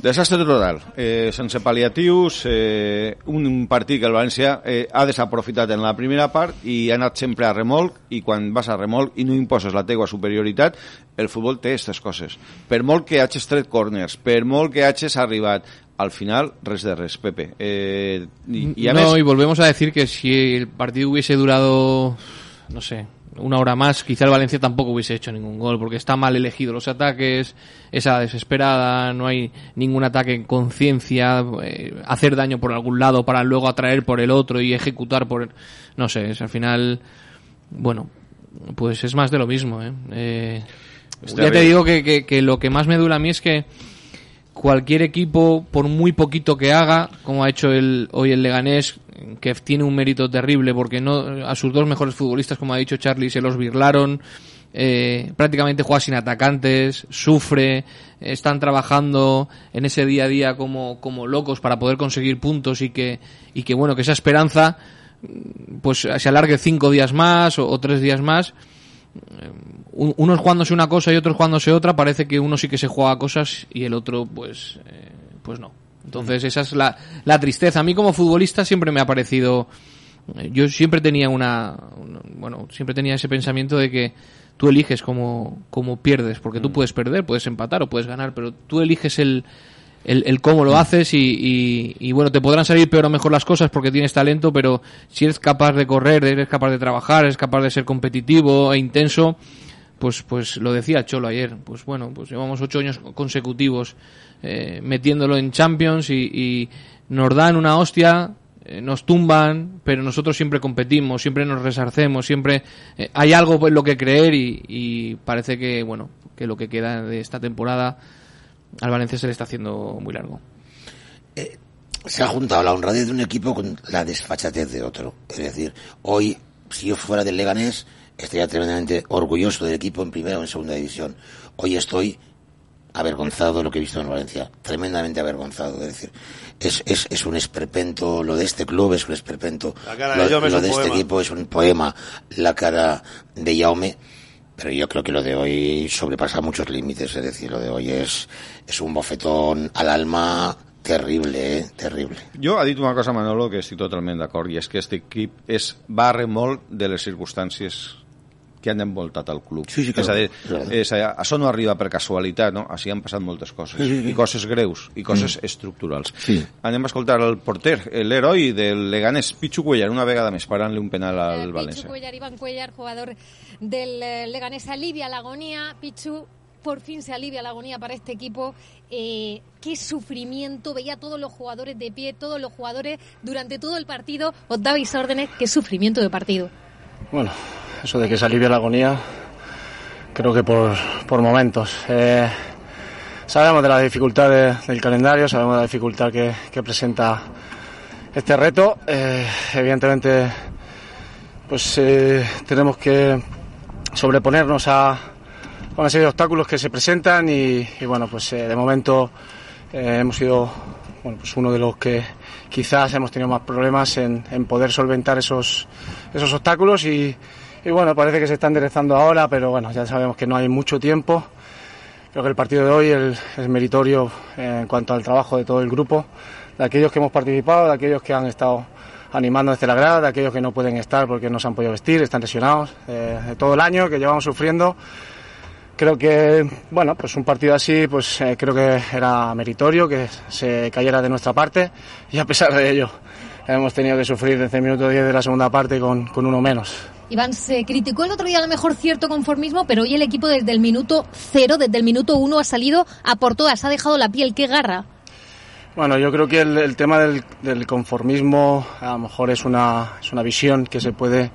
Desastre total. Eh, sense pal·liatius, eh, un, partit que el València eh, ha desaprofitat en la primera part i ha anat sempre a remolc i quan vas a remolc i no imposes la teua superioritat, el futbol té aquestes coses. Per molt que hagis tret corners, per molt que hagis arribat, al final res de res, Pepe. Eh, y, y a no, més, y volvemos a decir que si el partido hubiese durado, no sé, una hora más, quizá el Valencia tampoco hubiese hecho ningún gol, porque está mal elegido los ataques, esa desesperada, no hay ningún ataque en conciencia, eh, hacer daño por algún lado para luego atraer por el otro y ejecutar por... el- No sé, es al final, bueno, pues es más de lo mismo. ¿eh? Eh, ya te digo que, que- que lo que más me duele a mí es que cualquier equipo, por muy poquito que haga, como ha hecho el, hoy el Leganés, que tiene un mérito terrible porque no a sus dos mejores futbolistas, como ha dicho Charlie, se los birlaron, eh, prácticamente juega sin atacantes, sufre, están trabajando en ese día a día como, como locos para poder conseguir puntos y que, y que bueno, que esa esperanza mm, pues se alargue cinco días más o, tres días más un- unos jugándose una cosa y otros jugándose otra, parece que uno sí que se juega cosas y el otro, pues, eh, pues no. Entonces, esa es la, la tristeza. A mí como futbolista siempre me ha parecido, eh, yo siempre tenía una, una- bueno, siempre tenía ese pensamiento de que tú eliges cómo, cómo pierdes, porque tú puedes perder, puedes empatar o puedes ganar, pero tú eliges el, el, el cómo lo haces y, y, y, bueno, te podrán salir peor o mejor las cosas porque tienes talento, pero si eres capaz de correr, eres capaz de trabajar, eres capaz de ser competitivo e intenso, pues, pues lo decía Cholo ayer, pues bueno, pues llevamos ocho años consecutivos eh, metiéndolo en Champions y, y nos dan una hostia, eh, nos tumban, pero nosotros siempre competimos, siempre nos resarcemos, siempre eh, hay algo en lo que creer y, y parece que, bueno, que lo que queda de esta temporada al Valencia se le está haciendo muy largo. se ha juntado la honradez de un equipo con la desfachatez de otro. Es decir, hoy, si yo fuera del Leganés, estaría tremendamente orgulloso del equipo en primera o en segunda división. Hoy estoy avergonzado de lo que he visto en Valencia, tremendamente avergonzado. Es decir, es, es, es un esperpento, lo de este club es un esperpento, La cara de lo, es lo un de este poema. equipo es un poema, la cara de Jaume. Pero yo creo que lo de hoy sobrepasa muchos límites, es decir, lo de hoy es, es un bofetón al alma terrible, eh, terrible. Jo ha dit una cosa, Manolo, que estic totalment d'acord, i és que aquest equip és, va a remolc de les circumstàncies que han envoltat el club. Sí, sí, és a dir, clar. és a dir, això no arriba per casualitat, no? Així han passat moltes coses, Sí, sí, sí. i coses greus, i coses estructurals. Sí. Anem a escoltar el porter, l'heroi del Leganés, Pichu Cuellar, una vegada més, parant-li un penal al Pichu València. Cuellar, Iván Cuellar, jugador del eh, Leganés, alivia la agonía. Pichu, por fin se alivia la agonía para este equipo. Eh, qué sufrimiento, veía a todos los jugadores de pie, todos los jugadores durante todo el partido, os dabais órdenes, qué sufrimiento de partido. Bueno, eso de que se alivia la agonía, creo que por, por momentos. Eh, sabemos de la dificultad de- del calendario, sabemos de la dificultad que, que presenta este reto. Eh, evidentemente, pues eh, tenemos que sobreponernos a, una serie de obstáculos que se presentan y, y bueno, pues de momento hemos sido bueno, pues uno de los que quizás hemos tenido más problemas en, en poder solventar esos, esos obstáculos y, y bueno, parece que se está enderezando ahora, pero bueno, ya sabemos que no hay mucho tiempo. Creo que el partido de hoy es meritorio eh, en cuanto al trabajo de todo el grupo, de aquellos que hemos participado, de aquellos que han estado animando desde la grada, de aquellos que no pueden estar porque no se han podido vestir, están lesionados, eh, de todo el año que llevamos sufriendo. Creo que, bueno, pues un partido así, pues eh, creo que era meritorio que se cayera de nuestra parte y a pesar de ello hemos tenido que sufrir desde el minuto 10 de la segunda parte con uno menos. Iván se criticó el otro día a lo mejor cierto conformismo, pero hoy el equipo desde el minuto cero, desde el minuto uno ha salido a por todas, ha dejado la piel, qué garra. Bueno, yo creo que el, tema del, conformismo a lo mejor es una, es una visión que se puede,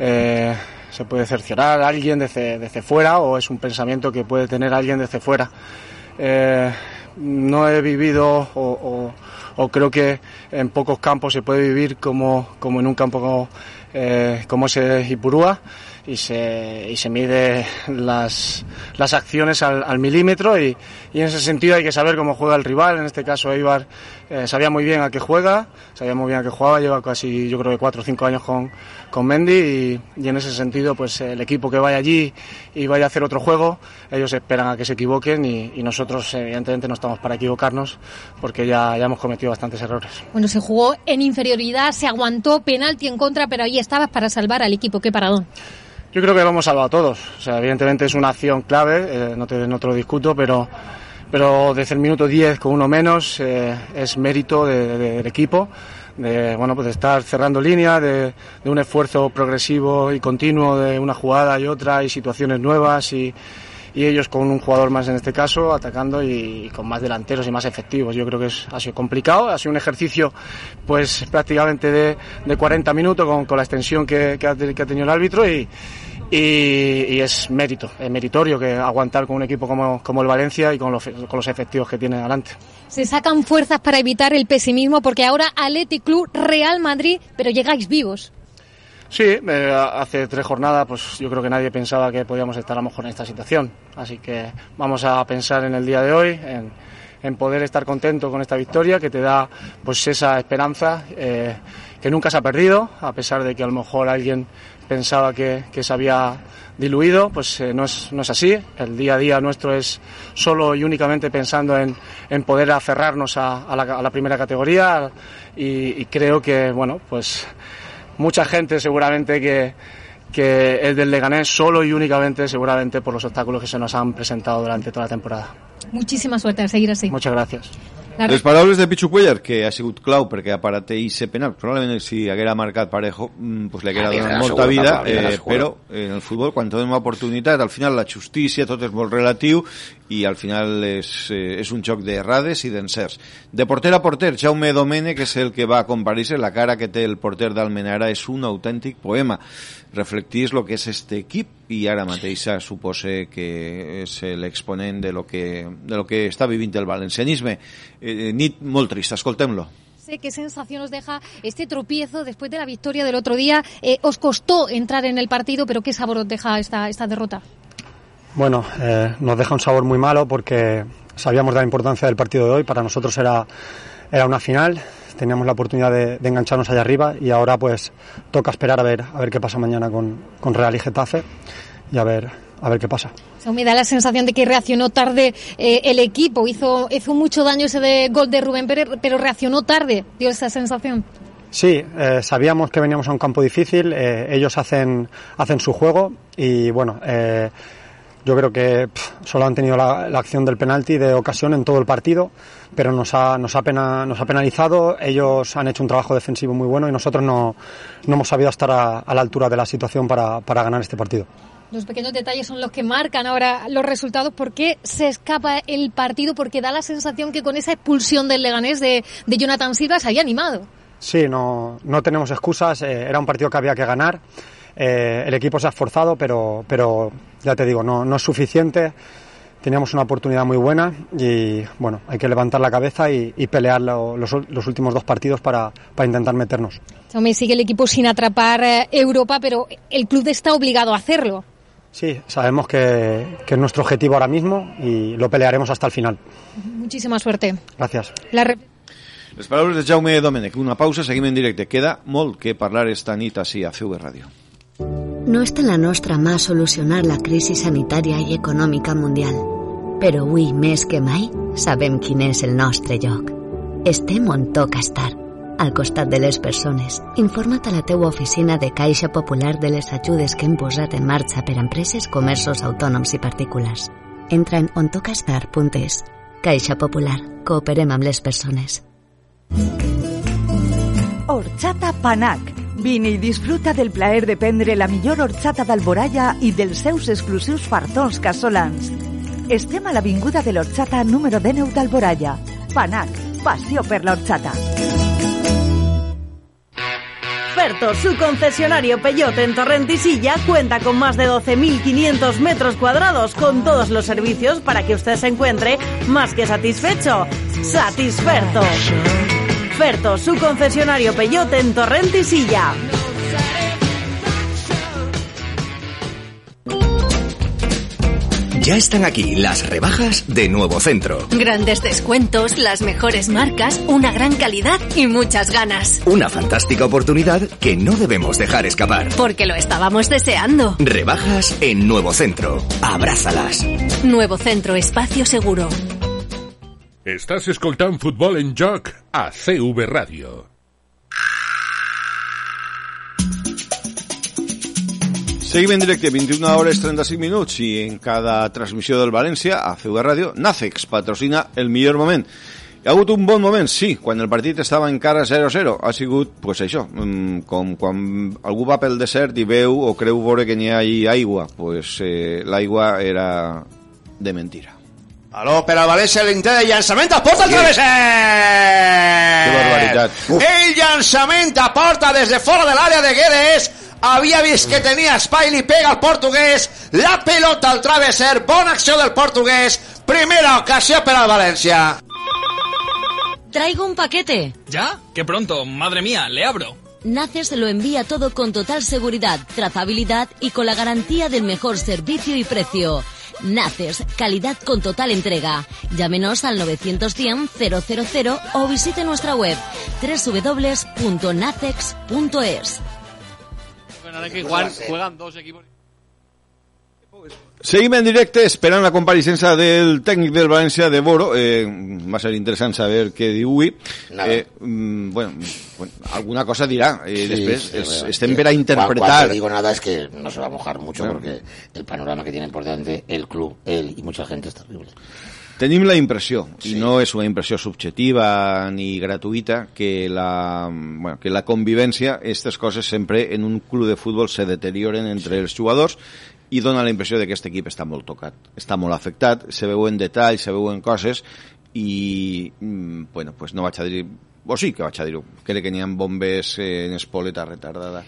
eh, se puede cerciorar alguien desde, desde fuera o es un pensamiento que puede tener alguien desde fuera. Eh, no he vivido o, creo que en pocos campos se puede vivir como, como en un campo como, eh, como ese Ipurúa y se, y se mide las, las acciones al, al milímetro y, y, en ese sentido hay que saber cómo juega el rival. En este caso Eibar eh, sabía muy bien a qué juega, sabía muy bien a qué jugaba, lleva casi yo creo que cuatro o cinco años con, con Mendy y, y, en ese sentido pues el equipo que vaya allí y vaya a hacer otro juego, ellos esperan a que se equivoquen y, y nosotros evidentemente no estamos para equivocarnos porque ya, ya hemos cometido bastantes errores. Bueno, se jugó en inferioridad, se aguantó penalti en contra, pero ahí estabas para salvar al equipo. Qué paradón. Yo creo que lo hemos salvado a todos. O sea, evidentemente es una acción clave, eh, no, te, no te lo discuto, pero, pero desde el minuto 10 con uno menos eh, es mérito de, de, del equipo. De, bueno, pues de estar cerrando línea, de, un esfuerzo progresivo y continuo de una jugada y otra y situaciones nuevas y, ellos con un jugador más en este caso atacando y, con más delanteros y más efectivos. Yo creo que es, ha sido complicado, ha sido un ejercicio pues prácticamente de, de 40 minutos con, con la extensión que, que, ha, que ha tenido el árbitro y, y, y, es mérito, es meritorio que aguantar con un equipo como, como el Valencia y con los, con los efectivos que tiene adelante. Se sacan fuerzas para evitar el pesimismo porque ahora Athletic Club, Real Madrid, pero llegáis vivos. Sí, eh, hace tres jornadas pues yo creo que nadie pensaba que podíamos estar a lo mejor en esta situación. Así que vamos a pensar en el día de hoy, en, en poder estar contento con esta victoria que te da pues esa esperanza eh, que nunca se ha perdido, a pesar de que a lo mejor alguien pensaba que, que se había diluido, pues eh, no, es, no es así. El día a día nuestro es solo y únicamente pensando en, en poder aferrarnos a, a, la, a, la, primera categoría y, y, creo que, bueno, pues mucha gente seguramente que, que es del Leganés solo y únicamente seguramente por los obstáculos que se nos han presentado durante toda la temporada. Muchísima suerte a seguir así. Muchas gracias. Les paraules de Pichu Cuellar, que ha sigut clau perquè aparateï ser penal. Probablement si haguera marcat Parejo, pues li haguera donat molta vida, eh, però en el futbol, quan tenim una oportunitat, al final la justícia, tot és molt relatiu, i al final és, eh, és un joc d'errades i d'encerts. De porter a porter, Jaume Domene, que és el que va a compartir la cara que té el porter d'Almenara és un autèntic poema. Reflectís el que és este equip i ara mateixa supose que és l'exponent de, lo que, de lo que està vivint el valencianisme. Eh, nit molt trista, qué sensación os deja este tropiezo después de la victoria del otro día. Eh, os costó entrar en el partido, pero ¿qué sabor os deja esta, esta derrota? Bueno, eh, nos deja un sabor muy malo porque sabíamos de la importancia del partido de hoy. Para nosotros era, era una final, teníamos la oportunidad de, de, engancharnos allá arriba y ahora pues toca esperar a ver, a ver qué pasa mañana con, con Real y Getafe y a ver, a ver qué pasa. Me da la sensación de que reaccionó tarde eh, el equipo, hizo, hizo mucho daño ese de gol de Rubén Pérez, pero reaccionó tarde, dio esa sensación. Sí, eh, sabíamos que veníamos a un campo difícil, eh, ellos hacen, hacen su juego y bueno, yo creo que pff, solo han tenido la, la, acción del penalti de ocasión en todo el partido, pero nos ha, nos, ha pena, nos ha penalizado, ellos han hecho un trabajo defensivo muy bueno y nosotros no, no hemos sabido estar a, a la altura de la situación para, para ganar este partido. Los pequeños detalles son los que marcan ahora los resultados. ¿Por qué se escapa el partido? Porque da la sensación que con esa expulsión del Leganés de, de Jonathan Silva se había animado. Sí, no, no tenemos excusas. Eh, era un partido que había que ganar. Eh, el equipo se ha esforzado, pero, pero ya te digo, no, no es suficiente. Teníamos una oportunidad muy buena y bueno, hay que levantar la cabeza y, y pelear lo, los, los, últimos dos partidos para, para intentar meternos. Me sigue el equipo sin atrapar eh, Europa, pero el club está obligado a hacerlo. Sí, sabemos que, que, es nuestro objetivo ahora mismo y lo pelearemos hasta el final. Muchísima suerte. Gracias. La re... Les paraules de Jaume Domènech. Una pausa, seguim en directe. Queda molt que parlar esta nit així a CV Ràdio. No està en la nostra mà solucionar la crisi sanitària i econòmica mundial, però avui més que mai sabem quin és el nostre lloc. Estem on toca estar, al costat de les persones. Informa't a la teua oficina de Caixa Popular de les ajudes que hem posat en marxa per a empreses, comerços, autònoms i particulars. Entra en ontocastar.es. Caixa Popular. Cooperem amb les persones. Horchata Panac. Vine i disfruta del plaer de prendre la millor horchata d'Alboraya i dels seus exclusius fartons casolans. Estem a l'Avinguda de l'Horchata número 19 d'Alboraya. Panac, passió per l'horchata. Ferto, su concesionario Peyote en Torrentisilla, cuenta con más de 12.500 metros cuadrados con todos los servicios para que usted se encuentre más que satisfecho. Satisferto. Ferto, su concesionario Peyote en Torrentisilla. Ya están aquí las rebajas de Nuevo Centro. Grandes descuentos, las mejores marcas, una gran calidad y muchas ganas. Una fantástica oportunidad que no debemos dejar escapar. Porque lo estábamos deseando. Rebajas en Nuevo Centro. Abrázalas. Nuevo Centro Espacio Seguro. Estás escoltant futbol en joc a CV Ràdio. Seguim en directe, 21 hores 35 minuts i en cada transmissió del València a CV Ràdio, Nacex patrocina el millor moment. Hi ha hagut un bon moment, sí, quan el partit estava encara 0-0. Ha sigut, pues això, mm, com quan algú va pel desert i veu o creu veure que n'hi ha aigua, pues eh, l'aigua era de mentira. Aló, per al València l'intent de llançament a porta sí. travesser! Que barbaritat. El llançament a porta des de fora de l'àrea de Guedes havia vist que tenia espai, li pega al portuguès, la pelota al travesser, bona acció del portuguès, primera ocasió per al València. Traigo un paquete. ¿Ya? ¡Qué pronto! Madre mía, le abro. Naces lo envía todo con total seguridad, trazabilidad y con la garantía del mejor servicio y precio. Naces, calidad con total entrega. Llámenos al 910 000 o visite nuestra web www.nacex.es. juegan dos equipos. Seguim en directe esperant la compareixença del tècnic del València de Boro. Eh, va ser interessant saber què diu avui. Eh, mm, bueno, bueno, alguna cosa dirà. Eh, Sí, després sí, es, bueno, estem per a interpretar. Cuando digo nada es que no se va a mojar mucho Bueno. porque el panorama que tiene por delante el club, él y mucha gente es terrible. Tenim la impressió, i no és una impressió subjetiva ni gratuïta, que la, bueno, que la convivència, aquestes coses sempre en un club de futbol se deterioren entre els jugadors i dona la impressió de que aquest equip està molt tocat, està molt afectat, se veuen detalls, se veuen coses i, mm, bueno, pues no vaig a dir, o sí que vaig a dir-ho, crec que n'hi ha bombes eh, en espoleta retardada.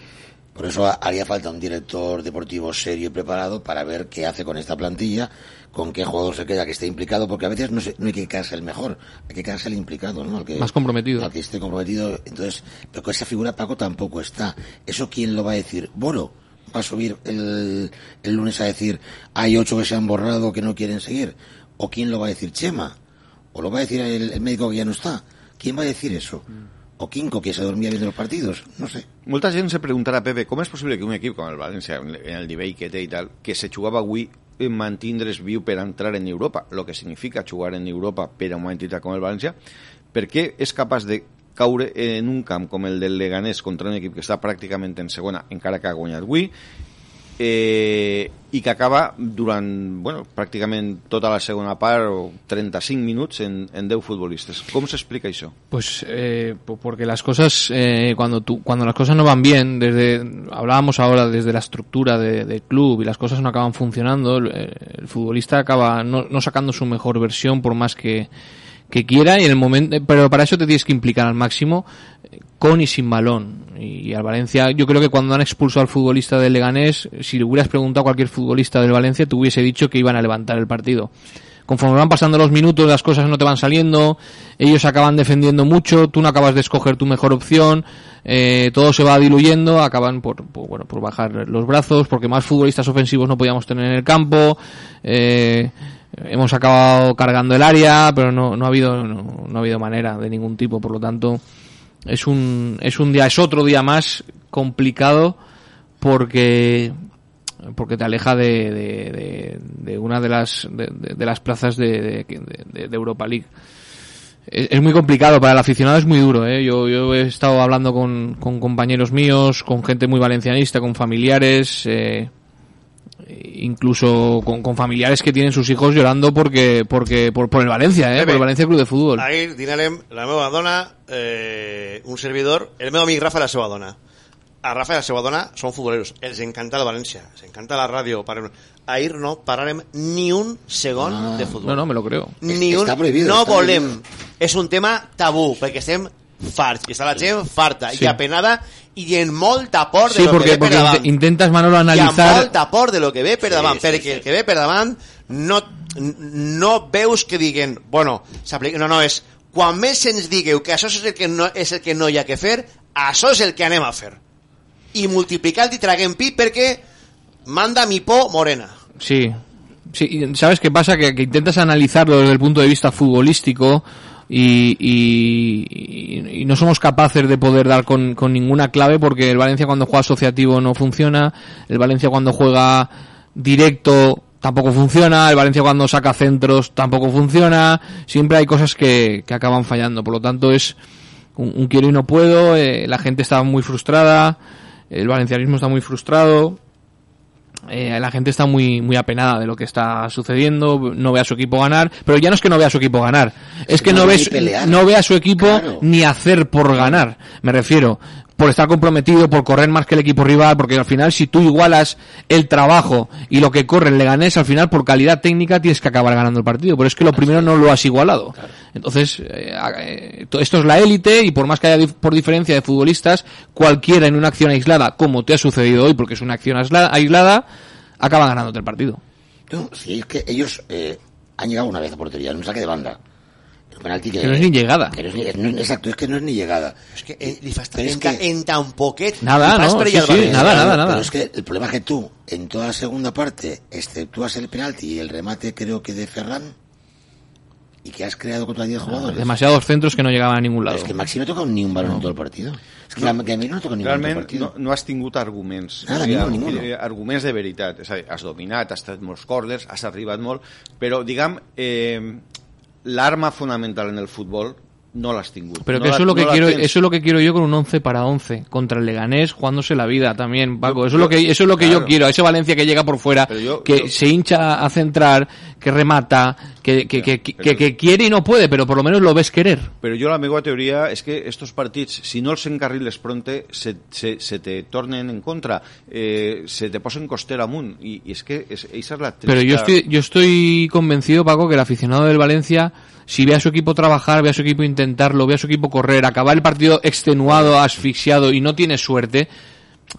Por eso haría falta un director deportivo serio y preparado para ver qué hace con esta plantilla, con qué jugador se queda que esté implicado, porque a veces no, se- no hay que quedarse el mejor, hay que quedarse el implicado, ¿no? Al que, Más comprometido. Al que esté comprometido. Entonces, pero con esa figura Paco tampoco está. ¿Eso quién lo va a decir? ¿Boro? ¿Va a subir el, el lunes a decir hay ocho que se han borrado que no quieren seguir? ¿O quién lo va a decir? ¿Chema? ¿O lo va a decir el, médico que ya no está? ¿Quién va a decir eso? ¿O Quinco que se dormía viendo los partidos? No sé. Molta gent se preguntarà, Pepe, com és possible que un equip com el València, en el té i tal, que se jugava avui mantindre's viu per entrar en Europa, lo que significa jugar en Europa per a una entitat com el València, per què és capaç de caure en un camp com el del Leganés contra un equip que està pràcticament en segona, encara que ha guanyat eh, i que acaba durant bueno, pràcticament tota la segona part o 35 minuts en, en 10 futbolistes. Com s'explica això? Pues eh, po- porque las cosas, eh, cuando, tú, cuando las cosas no van bien, desde hablábamos ahora desde la estructura de- del club y las cosas no acaban funcionando, el, el futbolista acaba no, no sacando su mejor versión por más que, que quiera y en el momento, pero para eso te tienes que implicar al máximo eh, con y sin balón. Y al Valencia, yo creo que cuando han expulsado al futbolista del Leganés, si le hubieras preguntado a cualquier futbolista del Valencia, te hubiese dicho que iban a levantar el partido conforme van pasando los minutos las cosas no te van saliendo, ellos acaban defendiendo mucho, tú no acabas de escoger tu mejor opción, eh, todo se va diluyendo, acaban por, por, bueno, por bajar los brazos, porque más futbolistas ofensivos no podíamos tener en el campo, eh, hemos acabado cargando el área, pero no, no ha habido no, no ha habido manera de ningún tipo, por lo tanto es un es un día es otro día más complicado porque porque te aleja de, de, de- una de las de, las plazas de Europa League es, es muy complicado para el aficionado es muy duro ¿eh? yo, yo he estado hablando con, con compañeros míos con gente muy valencianista con familiares eh, incluso con, con familiares que tienen sus hijos llorando porque porque por, por el Valencia ¿eh? por el Valencia Club de Fútbol Ahir dinarem la meva dona, eh, un servidor, el meu amic Rafa la seva dona. A Rafa i la seva dona són futboleros. Els encanta el València, els encanta la ràdio. Parem. Ahir no pararem ni un segon Ah. de futbol. no no me lo creo Ni un, Està prohibido, no volem. És un tema tabú, perquè estem farts, i està la gent farta, Sí. i apenada, i en molta por de Sí, lo porque, que ve per porque davant. int- intentas, Manolo, Hi ha analizar... molta por de lo que ve per Sí, davant, sí, perquè sí. el que ve per davant no, no veus que diguen, bueno, s'aplica- no, no, és quan més ens digueu que això és el que no, és el que no hi ha que fer, això és el que anem a fer. I multiplicant i traguem pi perquè manda mi por morena. Sí. sí. ¿Sabes qué pasa? Que, que intentas analizarlo desde el punto de vista futbolístico y, y- y- no somos capaces de poder dar con, con ninguna clave porque el Valencia cuando juega asociativo no funciona, el Valencia cuando juega directo tampoco funciona, el Valencia cuando saca centros tampoco funciona, siempre hay cosas que, que acaban fallando, por lo tanto es un, un quiero y no puedo, eh, la gente está muy frustrada, el valencianismo está muy frustrado, eh, la gente está muy muy apenada de lo que está sucediendo, no ve a su equipo ganar, pero ya no es que no vea a su equipo ganar, es que no no ve no ve a su equipo Claro. ni hacer por ganar, me refiero, por estar comprometido, por correr más que el equipo rival, porque al final si tú igualas el trabajo y lo que corre el Leganés, al final por calidad técnica tienes que acabar ganando el partido, pero es que lo primero no lo has igualado. Entonces, eh, eh, to- esto es la élite y por más que haya por diferencia de futbolistas, cualquiera en una acción aislada, como te ha sucedido hoy, porque es una acción aisla- aislada, acaba ganándote el partido. No, sí, es que ellos eh, han llegado una vez a portería, en un saque de banda. Penalti que, Que no es ni llegada. que no es ni- es- no- exacto, es que no es ni llegada. És que eh, és en, que- ca- en tan poquet Nada, no, sí, sí, València. nada, nada, Pero nada. es que el problema es que tú, en toda la segunda parte, exceptúas el penalti y el remate, creo que de Ferran, y que has creado contra 10 jugadores. Demasiados centros que no llegaban a ningún lado. Es que Maxi no toca ni un balón en todo el partido. Es que, la, que a mí no toca ni un balón en todo el Realment partido. no, no has tingut arguments. Nada, O sigui, ninguno. eh, Arguments de veritat. És a dir, has dominat, has estat molts corners, has arribat molt, però, diguem, eh, l'arma fonamental en el futbol no l'has tingut. Pero no que la- eso es lo que no quiero, eso es lo que quiero yo con un 11 para 11 contra el Leganés jugándose la vida también, Paco. Eso es lo que eso es lo que yo quiero, a ese Valencia que llega por fuera, Pero yo- que yo- se hincha a centrar, que remata, que, que, que, que- quiere y no puede, pero por lo menos lo ves querer. Però jo la meva teoria és que estos partits, si no els encarriles pronte, se, se, se te tornen en contra, eh, se te posen costera amunt, i, i és que és, esa és la trista... Pero yo estoy, yo estoy convencido, Paco, que el aficionado del Valencia, si ve a su equipo trabajar, ve a su equipo intentarlo, ve a su equipo correr, acabar el partido extenuado, asfixiado y no tiene suerte,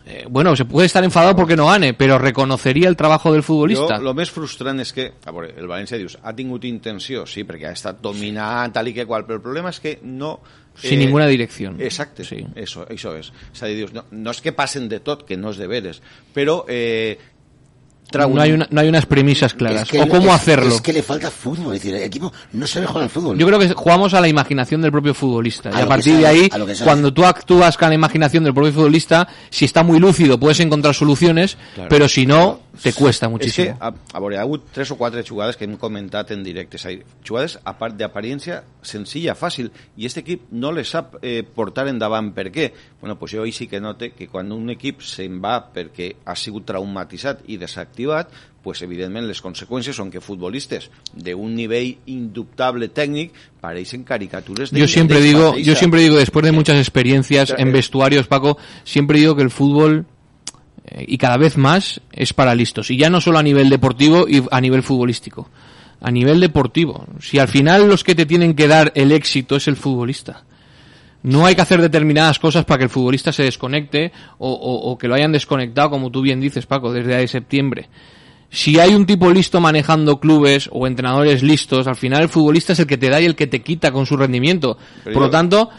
eh, bueno, se puede estar enfadado porque no gane, pero reconocería el trabajo del futbolista. Jo, el més frustrant és que, a veure, el València dius, ha tingut intenció, sí, perquè ha estat dominant, tal i que qual, però el problema és que no... Sin ninguna dirección. Exacte, Sí. eso, això és. És a dir, dius, no, no és que passen de tot, que no és de veres, però eh, No hay, una- no hay unas premisas claras. Es que o cómo es- hacerlo. Es que le falta fútbol. Es decir, el equipo no sabe jugar al fútbol. Yo creo que jugamos a la imaginación del propio futbolista. A y a que partir sabe, de ahí, que cuando tú actúas con la imaginación del propio futbolista, si está muy lúcido puedes encontrar soluciones, Claro. pero si no, te cuesta És que, muchísimo. a, a veure, hi ha hagut tres o quatre jugades que hem comentat en directe, és a dir, jugades a part d'apariència senzilla, fàcil, i aquest equip no les sap eh, portar endavant. Per què? Bueno, pues jo ahí sí que note que quan un equip se'n va perquè ha sigut traumatitzat i desactivat, pues evidentment les conseqüències són que futbolistes d'un nivell indubtable tècnic pareixen caricatures de Yo siempre digo, yo siempre digo, después de muchas experiencias en vestuarios, Paco, siempre digo que el fútbol eh, y cada vez más es para listos. Y ya no solo a nivel deportivo y a nivel futbolístico. A nivel deportivo. Si al final los que te tienen que dar el éxito es el futbolista. No hay que hacer determinadas cosas para que el futbolista se desconecte o, o- o que lo hayan desconectado, como tú bien dices, Paco, desde ahí septiembre. Si hay un tipo listo manejando clubes o entrenadores listos, al final el futbolista es el que te da y el que te quita con su rendimiento. Pero Por yo- lo tanto,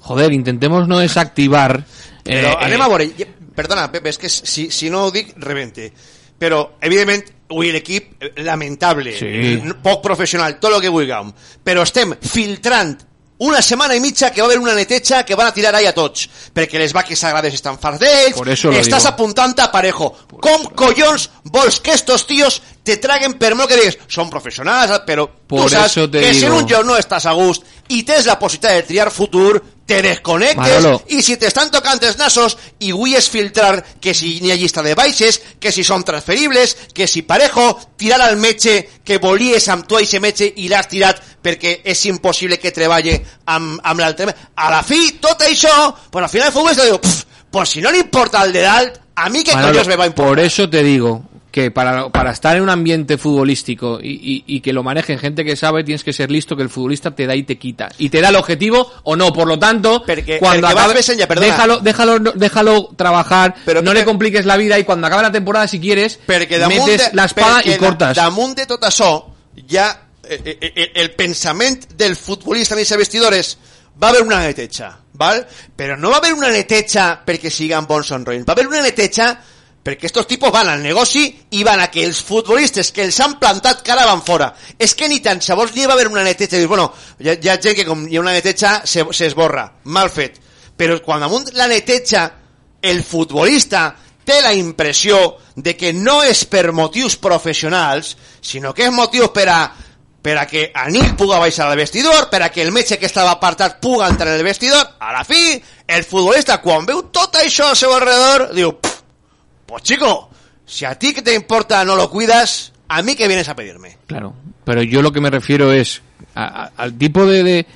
joder, intentemos no desactivar. Eh, anem eh, perdona, Pepe, és que si, si no dic, rebente. Però, evidentment, avui l'equip, eh, lamentable, Sí. poc professional, tot el que vulguem, però estem filtrant una setmana i mitja que va haver una neteja que van a tirar ahí a tots, perquè les vaques sagrades estan farts d'ells, eso estàs digo. apuntant a parejo. Com collons vols que estos tíos te traguen per molt que digues, són professionals, però Por tu saps eso te que si en un lloc no estàs a gust i tens la possibilitat de triar futur, te desconnectes Manolo. i si t'estan tocant els nassos i vull és filtrar que si n'hi ha llista de baixes, que si són transferibles, que si parejo, tirar al metge que volies amb tu a aquest metge i l'has tirat perquè és impossible que treballe amb, amb l'altre. A la fi, tot això, pues al final el futbolista diu, "Pff, pues si no li importa el de dalt, a mi que Manolo, me va importar. por eso te digo que para, para estar en un ambiente futbolístico y, y- y que lo manejen gente que sabe, tienes que ser listo que el futbolista te da y te quita. Y te da el objetivo o no. Por lo tanto, Perquè- cuando acabe- déjalo, déjalo, déjalo trabajar, no le compliques la vida y cuando acabe la temporada, si quieres, metes de, la espada y cortas. da- damunt de tot això eh, el pensament del futbolista dins els vestidores va haver una neteja, val? però no va haver una neteja perquè siguen bons roïns, va haver una neteja perquè estos tipos van al negoci i van a que els futbolistes que els han plantat cara van fora. És que ni tan sabors ni va haver una neteja. Dius, bueno, hi ha gent que ha una neteja se- s'esborra. Mal fet. Però quan damunt la neteja el futbolista té la impressió de que no és per motius professionals, sinó que és motius per a per a que Anil puga baixar al vestidor, per a que el metge que estava apartat puga entrar en el vestidor, a la fi, el futbolista, quan veu tot això al seu alrededor, diu, "Pff, pues chico, si a ti que te importa no lo cuidas, a mí que vienes a pedirme. Claro, pero yo lo que me refiero es a- a- al tipo de, de-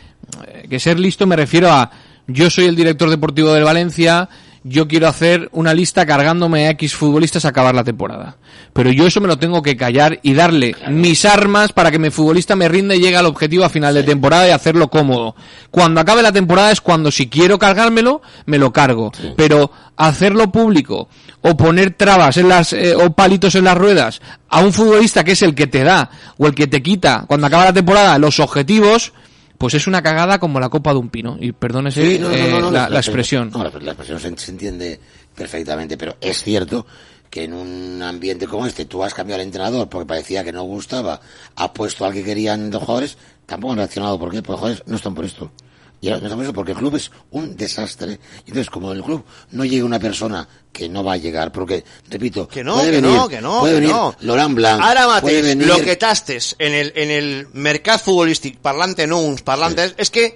que ser listo me refiero a yo soy el director deportivo del Valencia, yo quiero hacer una lista cargándome a X futbolistas a acabar la temporada. Pero yo eso me lo tengo que callar y darle mis armas para que mi futbolista me rinda y llegue al objetivo a final de temporada y hacerlo cómodo. Cuando acabe la temporada es cuando si quiero cargármelo, me lo cargo. Pero hacerlo público o poner trabas en las eh, o palitos en las ruedas a un futbolista que es el que te da o el que te quita cuando acaba la temporada los objetivos, pues es una cagada como la copa de un pino. Y perdónese Sí, no, no, eh, no, la, expresión. No, la, expresión se, se entiende perfectamente, pero es cierto que en un ambiente como este tú has cambiado al entrenador porque parecía que no gustaba, ha puesto al que querían los jugadores, tampoco han reaccionado. ¿Por qué? Porque los jugadores no están por esto. Y ahora no por esto porque el club es un desastre. Y entonces, como el club no llega una persona que no va a llegar, porque, repito, Que no, puede que venir, no, que no, puede que venir no. Laurent Blanc, venir... lo que tastes en el, en el mercat futbolístic, parlant en uns, parlant sí. és que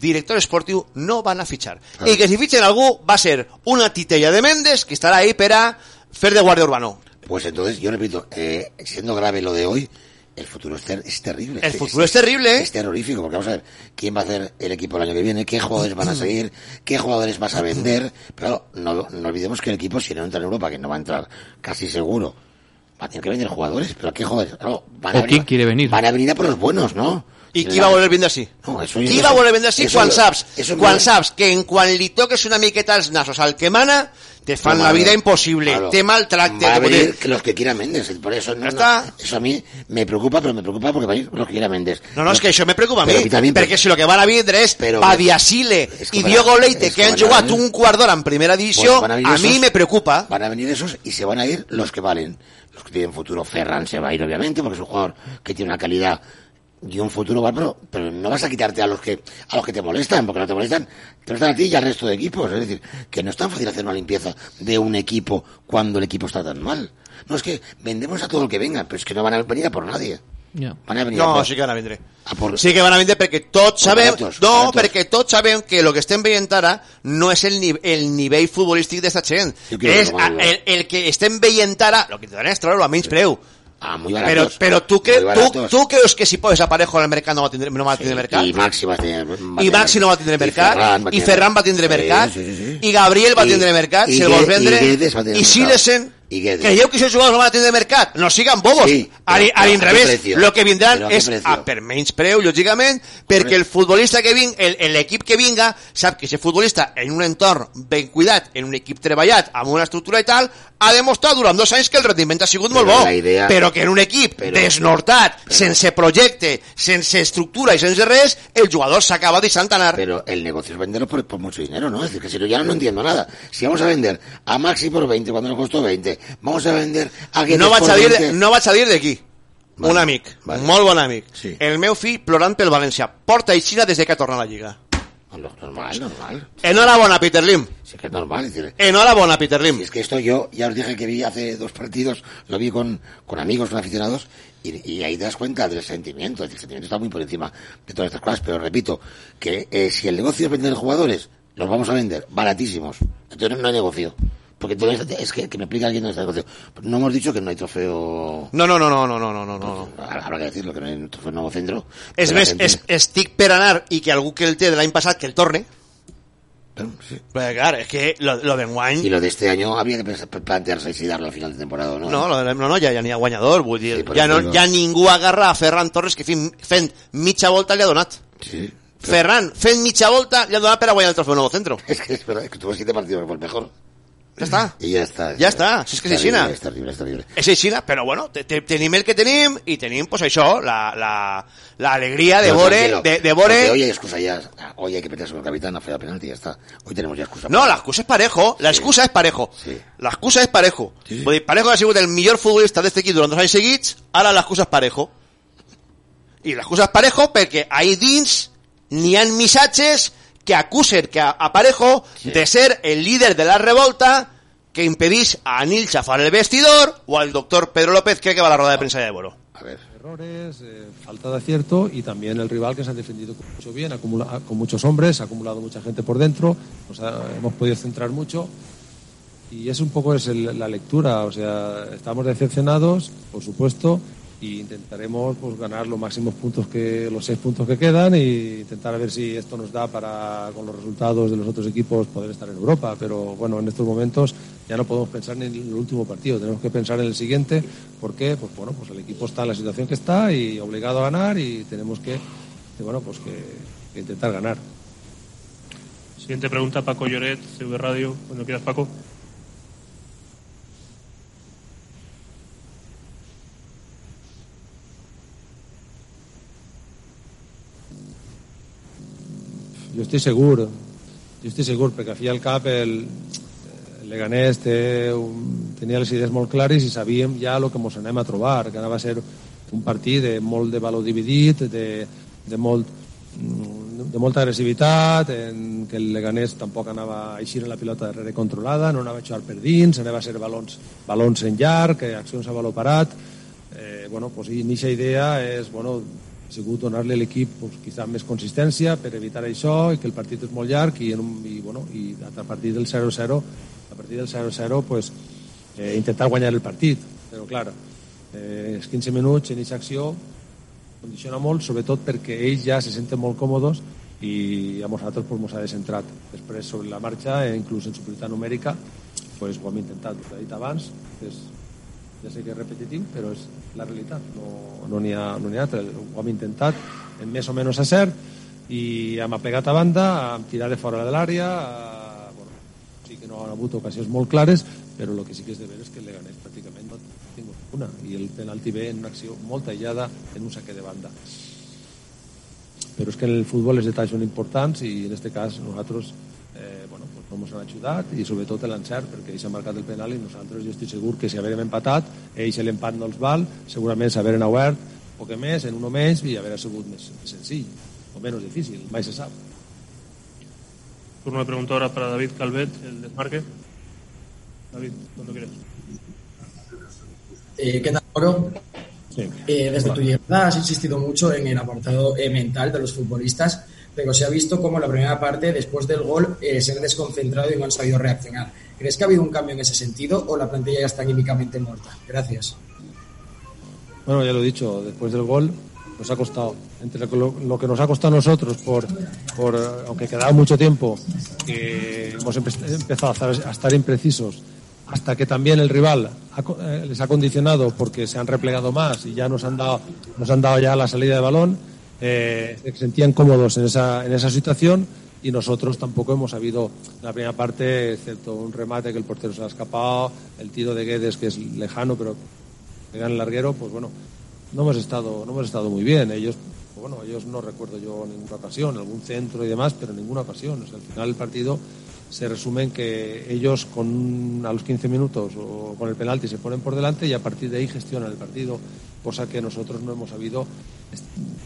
director esportiu no van a fitxar. Claro. I que si fitxen algú va ser una titella de Mendes que estarà ahí per a fer de guàrdia urbano. Pues entonces, yo repito, eh, siendo grave lo de hoy, el futuro es, ter- es terrible. El futuro es terrible, ¿eh? Es terrorífico, porque vamos a ver, ¿quién va a hacer el equipo el año que viene? ¿Qué jugadores van a seguir? ¿Qué jugadores vas a vender? Pero no, no olvidemos que el equipo, si no entra en Europa, que no va a entrar casi seguro, va a tener que vender jugadores. ¿Pero qué jugadores? Claro, van a ¿O venir- quién quiere venir? Van a venir a por los buenos, ¿no? I qui va voler vendre així? No, eso, Qui eso- va voler vendre així eso- quan saps, eso- quan saps que en quan li toques una miqueta els nassos al que mana, te fan la vida imposible, Claro. te maltracten. Va a los que quieran Mendes, por eso no, no, está. eso a mí me preocupa, pero me preocupa porque van a ir los que quieran Mendes. No, no, és que això me preocupa a mi, también, perquè si lo que van a vindre és Però- Padiasile que a- Diogo Leite, que que han jugat venir- un d'hora en primera Pues van a a mí me preocupa. Van a venir esos y se van a ir los que valen. Los que tienen futuro. Ferran se va a ir, obviamente, porque es un jugador que tiene una calidad y un futuro pero no vas a quitarte a los que a los que te molestan, porque no te molestan, te molestan a ti y al resto de equipos. Es decir, que no es tan fácil hacer una limpieza de un equipo cuando el equipo está tan mal. No es que vendemos a todo el que venga, pero es que no van a venir a por nadie. Ya. Van a venir a No, por, sí que van a vindre. a por- Sí que van a vindre perquè tots sabem... baratos, no, baratos. perquè tots sabem que el que estem veient ara no és el, ni el nivell futbolístic d'esta gent. És a a- el, el que estem veient ara, el que te dan és treure-lo a menys preu. Ah, muy baratos. Pero, pero tú, cre tú, tú, crees que si pones aparejo en el mercado no va a tener, no va a tener sí, mercado. Y Maxi va a tener, Y Maxi no va a tener mercado. Y Ferran va a tener mercado. Y Gabriel va a tener mercado. Se los vendre. Y, y, y, Guedes. creieu que aquests jugadors no van a tindre mercat? No sigan bobos. Sí, però- a però a l'inrevés, el que vindran Però és a per menys preu, lògicament, perquè el futbolista que vinga, el- l'equip que vinga, sap que aquest futbolista en un entorn ben cuidat, en un equip treballat, amb una estructura i tal, ha demostrat durant dos anys que el rendiment ha sigut molt Però bo, la idea- però que en un equip Però- desnortat, sense projecte, sense estructura i sense res, el jugador s'acaba deixant anar. Pero el negocio es venderlo por, por mucho dinero, ¿no? Es decir, que si no, ya no entiendo nada. Si vamos a vender a Maxi por 20 cuando nos costó 20, vamos a vender a no vaig a dir, 20. no vaig a dir d'aquí. Vale, un amic, vale. molt bon amic. Sí. El meu fill plorant pel València. Porta Aixina des de que ha tornat a la Lliga. Normal, normal. Enhorabona, Peter Lim. Sí, que es normal. Es decir, Enhorabona, Peter Lim. es que esto yo, ya os dije que vi hace dos partidos, lo vi con, con amigos, con aficionados, y, y ahí te das cuenta del sentimiento. El sentimiento está muy por encima de todas estas cosas, pero repito, que eh, si el negocio es vender jugadores, los vamos a vender baratísimos. Entonces no hay negocio. Porque es que, que, me explica alguien dónde está el. No hemos dicho que no hay trofeo. No, no, no, no, no, no, no, no. no. Habrá que decirlo, que no hay un trofeo nuevo centro. Es mes, gente... es, estic per anar i que algú que el té de l'any passat que el torne. Sí. Pues claro, es que lo, lo de Wine... Y lo de este año habría que plantearse si darlo al final de temporada, ¿no? No, lo de, no, no, ya, ya ni a Guanyador, vull sí, no, agarra a Ferran Torres que fent, fent mitja volta li ha donat. Sí. Ferran, fent mitja volta li ha donat per a guanyar el trofeu nou centro. Es que verdad, que tuvo siete partidos que mejor. Ja. Y ya está. Ja està, si és que és aixina. Es terrible, es terrible. És aixina, però bueno, te, te, tenim el que tenim i tenim, pues això, la, la, la alegria de tranquilo, de, de porque vore... Hoy hay excusa ya. Hoy hay que meterse con el capitán, no fue a penalti y ya está. Hoy tenemos ya excusa. No, la excusa és parejo, la excusa és parejo. La excusa és parejo. Vull dir, parejo ha sigut el millor futbolista d'este equip durant dos anys seguits, ara l'excusa és parejo. I l'excusa és parejo perquè ahí dins n'hi ha missatges que acusen que a, a Parejo de ser el líder de la revolta que impedís a Nil chafar el vestidor o al doctor Pedro López que que va a la rueda de prensa de Boro. errores, eh, falta de acierto y también el rival que se ha defendido mucho bien, acumula- con muchos hombres, ha acumulado mucha gente por dentro, nos ha- hemos podido centrar mucho. Y es un poco es el- la lectura, o sea, estamos decepcionados, por supuesto, y intentaremos pues ganar los máximos puntos que los seis puntos que quedan y intentar a ver si esto nos da para con los resultados de los otros equipos poder estar en Europa, pero bueno, en estos momentos ya no podemos pensar en el último partido, tenemos que pensar en el siguiente, ¿por qué? Pues bueno, pues el equipo está en la situación que está y obligado a ganar y tenemos que, que, bueno, pues que, que intentar ganar. Siguiente pregunta, Paco Lloret, CV Radio. Cuando quieras, Paco. Estic segur, jo estic segur, perquè al fi al cap el, el Leganés té un, tenia les idees molt clares i sabíem ja el que ens anem a trobar, que ara va ser un partit de molt de valor dividit, de, de, molt, mm, de molta agressivitat, en què el Leganés tampoc anava a eixir en la pilota darrere controlada, no anava a jugar per dins, anava a ser balons, balons en llarg, accions a valor parat, eh, bueno, pues, i aquesta idea és, bueno, sigut donar-li a l'equip pues, quizá més consistència per evitar això i que el partit és molt llarg i, en un, i, bueno, i a partir del 0-0 a partir del 0-0 pues, eh, intentar guanyar el partit. Però clar, eh, els 15 minuts en aquesta acció condiciona molt, sobretot perquè ells ja se senten molt còmodes i a nosaltres pues, mos ha descentrat després sobre la marxa, eh, inclús en superioritat numèrica pues, ho hem intentat, ho he dit abans és, ja sé que és repetitiu, però és la realitat, no no n'hi ha, no ha altra. Ho hem intentat, en més o menys acert, i hem apegat a banda, hem tirat de fora de l'àrea, a- bueno, sí que no han hagut ocasions molt clares, però el que sí que és de veres és que el Leganés pràcticament no ha tingut una, i el penalti ve en una acció molt aïllada en un saque de banda. Però és que en el futbol els detalls són importants i en aquest cas nosaltres no ens han ajudat i sobretot l'encert perquè ells han marcat el penal i nosaltres jo estic segur que si haguérem empatat ells l'empat no els val segurament s'hagueren obert un poc més en un o menys i haver sigut més, més senzill o menys difícil, mai se sap Turno de pregunta ahora para David Calvet, el desmarque. David, cuando quieras. Eh, ¿Qué tal, Oro? Eh, desde tu llegada has insistido mucho en el apartado eh, mental de los futbolistas, pero se ha visto como la primera parte, después del gol, eh, se han desconcentrado y no han sabido reaccionar. ¿Crees que ha habido un cambio en ese sentido o la plantilla ya está anímicamente muerta? Gracias. Bueno, ya lo he dicho, después del gol nos ha costado. Entre lo, lo que nos ha costado a nosotros, por, por, eh, aunque quedaba mucho tiempo, que hemos empe- empezado a estar, imprecisos, hasta que también el rival ha eh, les ha condicionado porque se han replegado más y ya nos han dado, nos han dado ya la salida de balón, eh, se sentían cómodos en esa, en esa situación y nosotros tampoco hemos sabido en la primera parte, excepto un remate que el portero se ha escapado, el tiro de Guedes que es lejano, pero pegar en el larguero, pues bueno, no hemos estado, no hemos estado muy bien. Ellos, pues bueno, ellos no recuerdo yo ninguna ocasión, algún centro y demás, pero ninguna ocasión. O sea, al final el partido se resume en que ellos con a los 15 minutos o con el penalti se ponen por delante y a partir de ahí gestionan el partido, cosa que nosotros no hemos sabido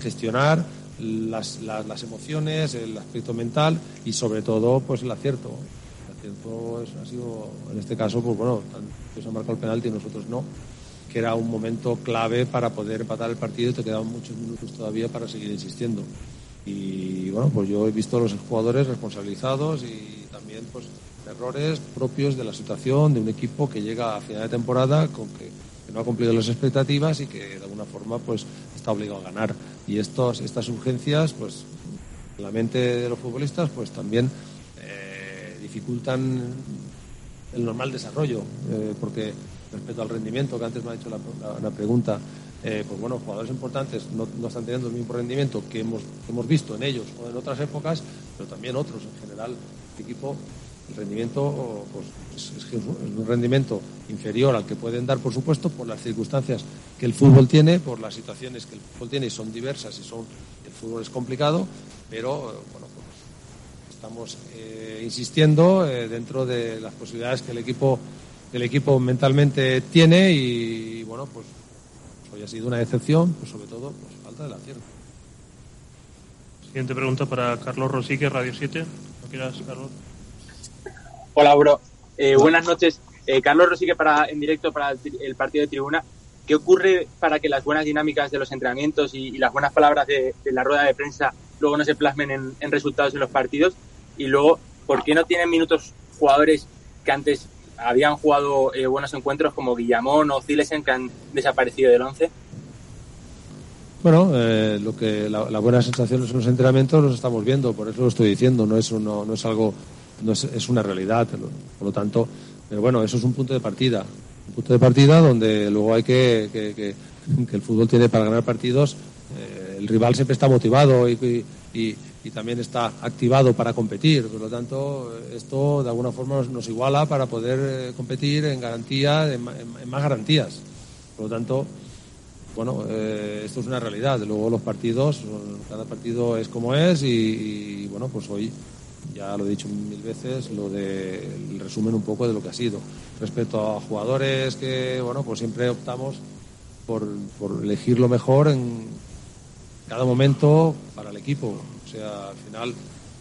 gestionar las, las, las emociones, el aspecto mental y sobre todo pues el acierto. El acierto es- ha sido, en este caso, pues bueno, tan- ellos han marcado el penalti y nosotros no que era un momento clave para poder empatar el partido y te quedaban muchos minutos todavía para seguir insistiendo. Y bueno, pues yo he visto a los jugadores responsabilizados y también pues errores propios de la situación de un equipo que llega a final de temporada con que, que no ha cumplido las expectativas y que de alguna forma pues está obligado a ganar. Y estos, estas urgencias, pues en la mente de los futbolistas, pues también eh, dificultan el normal desarrollo, eh, porque respecto al rendimiento que antes me ha hecho la, pregunta, eh, pues bueno, jugadores importantes no, no están teniendo el mismo rendimiento que hemos, que hemos visto en ellos o en otras épocas, pero también otros. En general, el equipo, el rendimiento pues, es, un- rendimiento inferior al que pueden dar, por supuesto, por las circunstancias que el fútbol tiene, por las situaciones que el fútbol tiene y son diversas y son el fútbol es complicado, pero eh, bueno, pues estamos eh, insistiendo eh, dentro de las posibilidades que el equipo el equipo mentalmente tiene y, bueno pues hoy ha sido una decepción pues sobre todo pues falta del acierto Siguiente pregunta para Carlos Rosique, Radio 7. ¿No quieras, Carlos? Hola, bro. Eh, buenas noches. Eh, Carlos Rosique para, en directo para el, partido de tribuna. ¿Qué ocurre para que las buenas dinámicas de los entrenamientos y, y las buenas palabras de, de la rueda de prensa luego no se plasmen en, en resultados en los partidos? Y luego, ¿por qué no tienen minutos jugadores que antes habían jugado eh, buenos encuentros como Guillamón o Zilesen que han desaparecido del 11? bueno eh, lo que la, la buena sensación en los entrenamientos los estamos viendo por eso lo estoy diciendo no es uno, no es algo no es, una realidad por lo tanto pero bueno eso es un punto de partida. Un punto de partida donde luego hay que que, que- que el fútbol tiene para ganar partidos eh, el rival siempre está motivado y, y- también está activado para competir. Por lo tanto esto de alguna forma nos, iguala para poder eh, competir en garantía en, en- en más garantías. Por lo tanto bueno, eh, esto es una realidad. Luego los partidos, cada partido es como es y, bueno, pues hoy ya lo he dicho mil veces, lo de el resumen un poco de lo que ha sido. Respecto a jugadores que, bueno, pues siempre optamos por, por elegir lo mejor en cada momento para el equipo. O sea, al final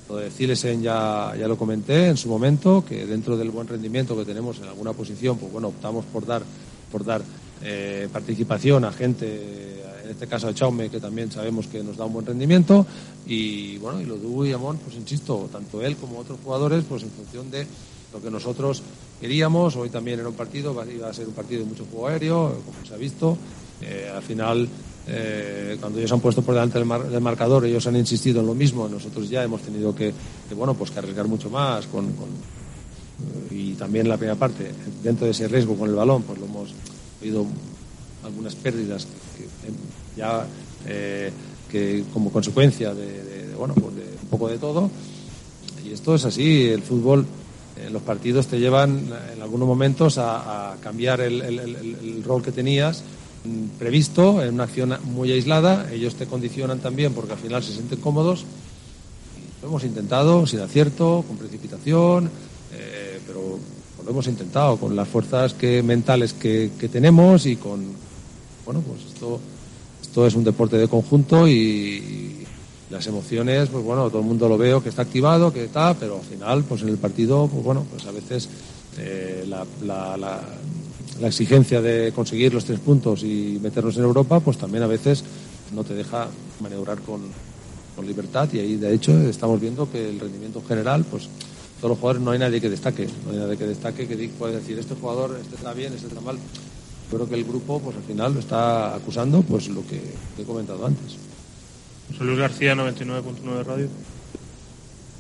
lo de Zilesen ya, ya lo comenté en su momento, que dentro del buen rendimiento que tenemos en alguna posición, pues bueno, optamos por dar, por dar eh, participación a gente, en este caso a Chaume, que también sabemos que nos da un buen rendimiento, y bueno, y lo Hugo y Amón, pues insisto, tanto él como otros jugadores, pues en función de lo que nosotros queríamos, hoy también era un partido, iba a ser un partido de mucho juego aéreo, como se ha visto, eh, al final, eh, cuando ellos han puesto por delante del, mar- del marcador, ellos han insistido en lo mismo, nosotros ya hemos tenido que, bueno, pues que arriesgar mucho más con, con- y también la primera parte, dentro de ese riesgo con el balón, pues lo hemos oído algunas pérdidas que, eh, ya eh, que como consecuencia de, bueno pues de un poco de todo. Y esto es así el fútbol en los partidos te llevan en algunos momentos a, a cambiar el, el- el- rol que tenías mm, previsto en una acción muy aislada. Ellos te condicionan también porque al final se sienten cómodos. Lo hemos intentado sin acierto con precipitación eh, pero lo hemos intentado con las fuerzas que mentales que, que tenemos y con bueno pues esto esto es un deporte de conjunto y, las emociones pues bueno todo el mundo lo veo que está activado que está pero al final pues en el partido pues bueno pues a veces eh, la, exigencia de conseguir los tres puntos y meternos en Europa pues también a veces no te deja maniobrar con, con libertad y ahí de hecho estamos viendo que el rendimiento general pues todos los jugadores no hay nadie que destaque, no hay nadie que destaque que pueda decir este jugador, este está bien, este está mal. Creo que el grupo, pues al final lo está acusando, pues lo que he comentado antes. José Luis García, 99.9 Radio.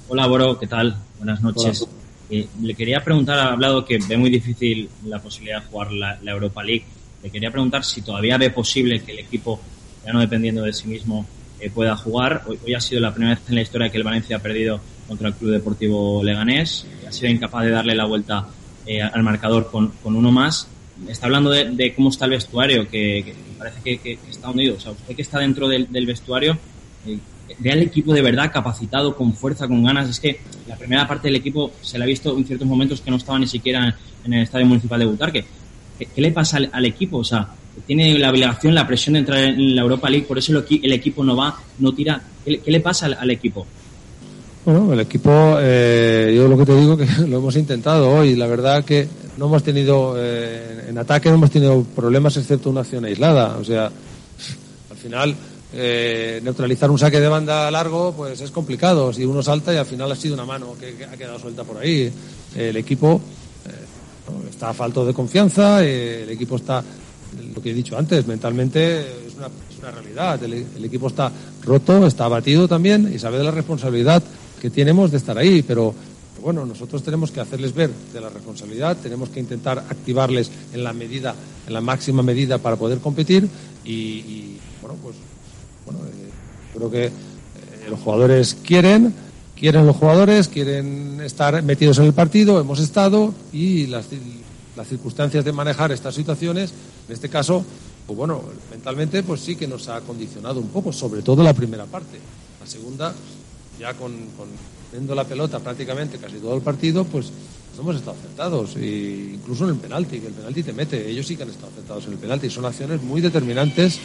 Hola, Boro, ¿qué tal? Buenas noches. Hola. Eh, le quería preguntar, ha hablado que ve muy difícil la posibilidad de jugar la, la Europa League. Le quería preguntar si todavía ve posible que el equipo, ya no dependiendo de sí mismo, eh, pueda jugar. Hoy, hoy ha sido la primera vez en la historia que el Valencia ha perdido contra el Club Deportivo Leganés. Ha sido incapaz de darle la vuelta eh, al marcador con, con uno más. Está hablando de, de cómo está el vestuario, que, parece que, está hundido. O sea, usted que está dentro del, vestuario, eh, ve al equipo de verdad capacitado, con fuerza, con ganas. Es que la primera parte del equipo se le ha visto en ciertos momentos que no estaba ni siquiera en el estadio municipal de Butarque. ¿Qué, le pasa al, equipo? O sea, tiene la obligación, la presión de entrar en la Europa League, por eso el, el equipo no va, no tira. ¿Qué, le- pasa al, al equipo? Bueno, el equipo, eh, yo lo que te digo que lo hemos intentado hoy. La verdad que no hemos tenido, eh, en ataque no hemos tenido problemas excepto una acción aislada. O sea, al final, eh, neutralizar un saque de banda largo, pues es complicado. Si uno salta y al final ha sido una mano que, ha quedado suelta por ahí. El equipo eh, está falto de confianza, eh, el equipo está, lo que he dicho antes, mentalmente es una, es una realidad. El, el equipo está roto, está abatido también y sabe de la responsabilidad que tenemos de estar ahí, pero bueno, nosotros tenemos que hacerles ver de la responsabilidad, tenemos que intentar activarles en la medida, en la máxima medida para poder competir y, bueno, pues bueno, eh, creo que eh, los jugadores quieren, quieren los jugadores, quieren estar metidos en el partido, hemos estado y las, las circunstancias de manejar estas situaciones, en este caso, pues bueno, mentalmente pues sí que nos ha condicionado un poco, sobre todo la primera parte. La segunda, ya con viendo la pelota prácticamente casi todo el partido, pues no hemos estado acertados, y incluso en el penalti, que el penalti te mete, ellos sí que han estado acertados en el penalti, son acciones muy determinantes,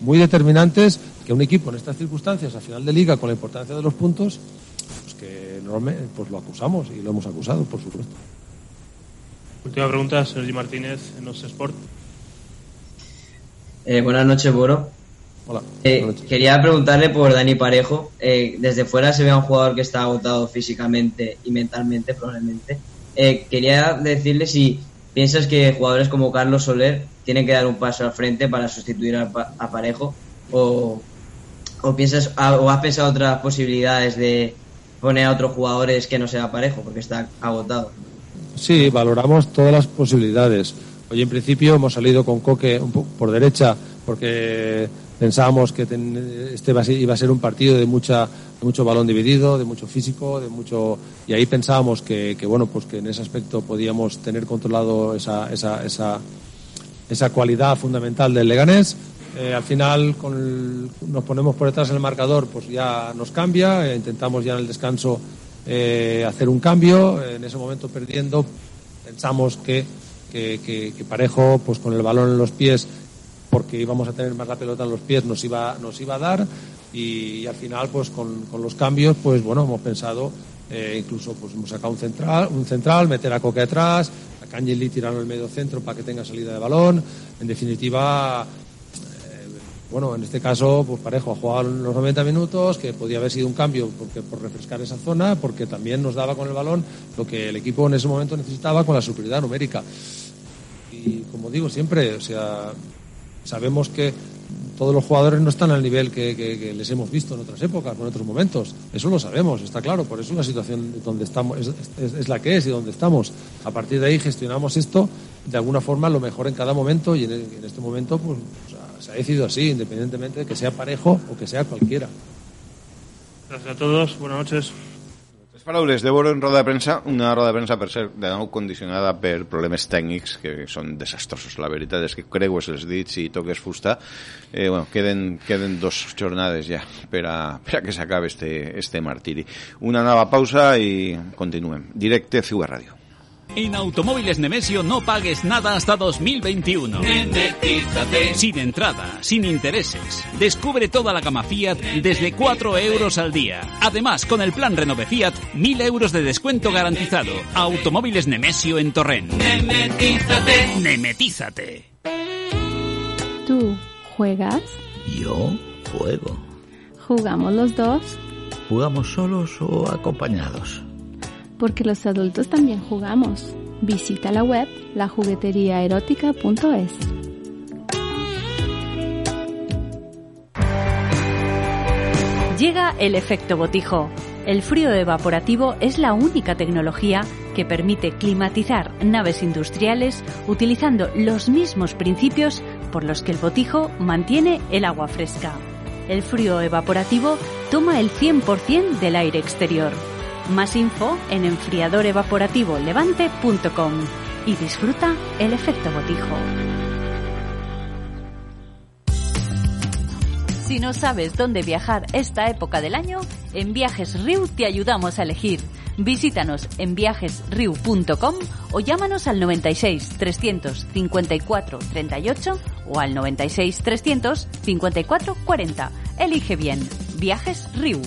muy determinantes, que un equipo en estas circunstancias, a final de liga, con la importancia de los puntos, pues que normalmente pues lo acusamos y lo hemos acusado, por supuesto. Última pregunta, Sergi Martínez, en los Sport. Eh, buenas noches, Boro. Hola. Eh, quería preguntarle por Dani Parejo. Eh, desde fuera se ve a un jugador que está agotado físicamente y mentalmente, probablemente. Eh, quería decirle si piensas que jugadores como Carlos Soler tienen que dar un paso al frente para sustituir a, a Parejo o, o piensas o has pensado otras posibilidades de poner a otros jugadores que no sea Parejo porque está agotado. Sí, valoramos todas las posibilidades. Hoy en principio hemos salido con Coque un por derecha porque pensábamos que ten- este iba a ser un partido de mucha de mucho balón dividido, de mucho físico, de mucho y ahí pensábamos que, bueno pues que en ese aspecto podíamos tener controlado esa esa esa, esa cualidad fundamental del Leganés. Eh, al final con nos ponemos por detrás en el marcador, pues ya nos cambia. eh, intentamos ya en el descanso eh, hacer un cambio. En ese momento perdiendo, pensamos que, que- que Parejo, pues con el balón en los pies, porque íbamos a tener más la pelota en los pies, nos iba, nos iba a dar. Y, al final, pues con, con los cambios, pues bueno, hemos pensado, eh, incluso pues hemos sacado un central, un central, meter a Coque atrás, a Kangeli tirarlo en el medio centro para que tenga salida de balón. En definitiva, bueno, en este caso, pues Parejo ha jugado los 90 minutos, que podía haber sido un cambio porque por refrescar esa zona, porque también nos daba con el balón lo que el equipo en ese momento necesitaba con la superioridad numérica. Y como digo siempre, o sea, sabemos que todos los jugadores no están al nivel que, les hemos visto en otras épocas o en otros momentos. Eso lo sabemos, está claro. Por eso la situación donde estamos es, la que es y donde estamos. A partir de ahí gestionamos esto de alguna forma lo mejor en cada momento y en, este momento pues se ha decidido así, independientemente de que sea parejo o que sea cualquiera. Gracias a todos, buenas noches. Les paraules de Boro en roda de premsa, una roda de premsa per ser de nou condicionada per problemes tècnics que són desastrosos. La veritat és que creues els dits i toques fusta. Eh, bueno, queden, queden dos jornades ja per a, per a que s'acabe este, este martiri. Una nova pausa i continuem. Directe CUE Radio. En Automóviles Nemesio no pagues nada hasta 2021. Sin entrada, sin intereses. Descubre toda la gama Fiat desde 4 euros al día. Además, con el plan Renove Fiat, 1000 euros de descuento garantizado. Automóviles Nemesio en Torrent. Nemetízate. Nemetízate. ¿Tú juegas? Yo juego. ¿Jugamos los dos? ¿Jugamos solos o acompañados? Porque los adultos también jugamos. Visita la web lajugueteriaerótica.es. Llega el efecto botijo. El frío evaporativo es la única tecnología que permite climatizar naves industriales utilizando los mismos principios por los que el botijo mantiene el agua fresca. El frío evaporativo toma el 100% del aire exterior. Más info en enfriadorevaporativolevante.com y disfruta el efecto botijo. Si no sabes dónde viajar esta época del año, en Viajes Riu te ayudamos a elegir. Visítanos en viajesriu.com o llámanos al 96 354 38 o al 96 354 40. Elige bien. Viajes Riu.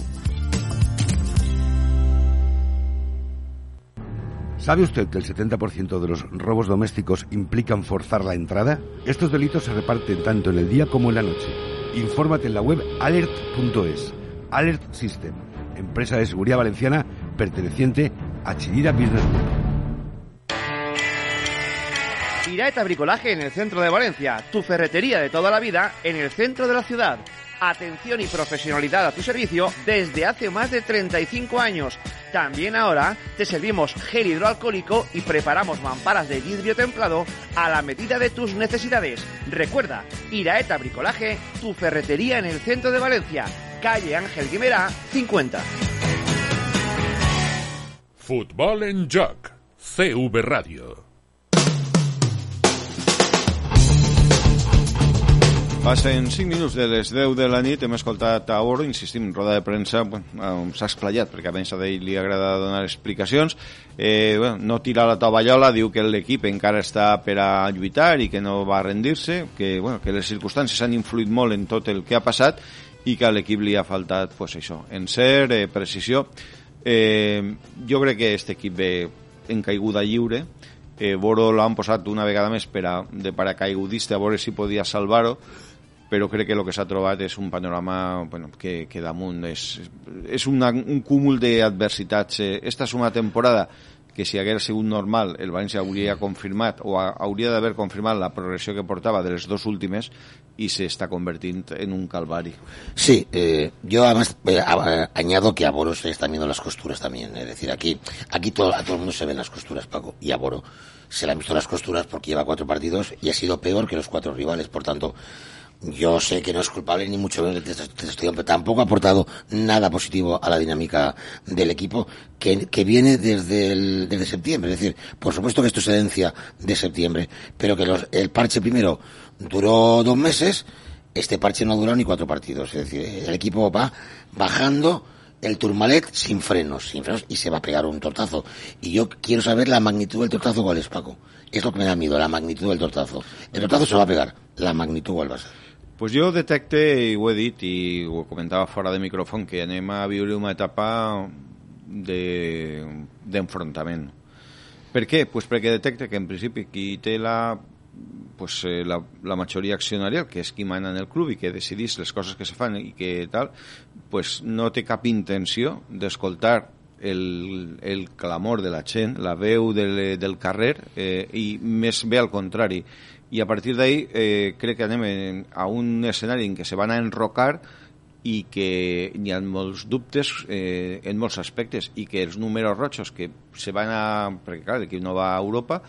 ¿Sabe usted que el 70% de los robos domésticos implican forzar la entrada? Estos delitos se reparten tanto en el día como en la noche. Infórmate en la web alert.es. Alert System, empresa de seguridad valenciana perteneciente a Chirira Business Group. Bricolaje en el centro de Valencia, tu ferretería de toda la vida en el centro de la ciudad. Atención y profesionalidad a tu servicio desde hace más de 35 años. También ahora te servimos gel hidroalcohólico y preparamos mamparas de vidrio templado a la medida de tus necesidades. Recuerda, Iraeta Bricolaje, tu ferretería en el centro de Valencia, calle Ángel Guimera, 50. Futbol en joc. CV Radio. Passen 5 minuts de les 10 de la nit, hem escoltat a Oro, insistim, roda de premsa, bueno, s'ha explayat, perquè a més a ell li agrada donar explicacions, eh, bueno, no tira la tovallola, diu que l'equip encara està per a lluitar i que no va rendir-se, que, bueno, que les circumstàncies han influït molt en tot el que ha passat i que a l'equip li ha faltat, pues això, en ser, eh, precisió. Eh, jo crec que aquest equip ve en caiguda lliure, eh, Boro l'han posat una vegada més per a, de paracaigudista a veure si podia salvar-ho però crec que el que s'ha trobat és un panorama bueno, que, que damunt és, és una, un cúmul d'adversitats. Eh, esta és una temporada que si hagués sigut normal el València hauria confirmat o hauria d'haver confirmat la progressió que portava de les dos últimes y se está convirtiendo en un calvario. Sí, eh, yo además eh, añado que a Boro se están viendo las costuras también. Es decir, aquí, aquí todo, a todo el mundo se ven las costuras, Paco, y a Boro se le han visto las costuras porque lleva cuatro partidos y ha sido peor que los cuatro rivales. Por tanto, yo sé que no es culpable ni mucho menos de situación, pero tampoco ha aportado nada positivo a la dinámica del equipo que, viene desde, el, septiembre. Es decir, por supuesto que esto es herencia de septiembre, pero que los, el parche primero duró dos meses, este parche no durado ni cuatro partidos. Es decir, el equipo va bajando el turmalet sin frenos, sin frenos, y se va a pegar un tortazo. Y yo quiero saber la magnitud del tortazo cuál es, Paco. Es lo que me da miedo, la magnitud del tortazo. El tortazo se va a pegar, la magnitud cuál va a ser. Pues jo detecte, i ho he dit, i ho comentava fora de micròfon, que anem a viure una etapa d'enfrontament. De, per què? Pues perquè detecte que en principi qui té la, pues, eh, la, la majoria accionarial, que és qui mana en el club i que decidís les coses que se fan i que tal, pues no té cap intenció d'escoltar el, el clamor de la gent, la veu del, del carrer, eh, i més bé al contrari i a partir d'ahí eh, crec que anem en, a un escenari en què se van a enrocar i que hi ha molts dubtes eh, en molts aspectes i que els números rojos que se van a... perquè clar, l'equip no va a Europa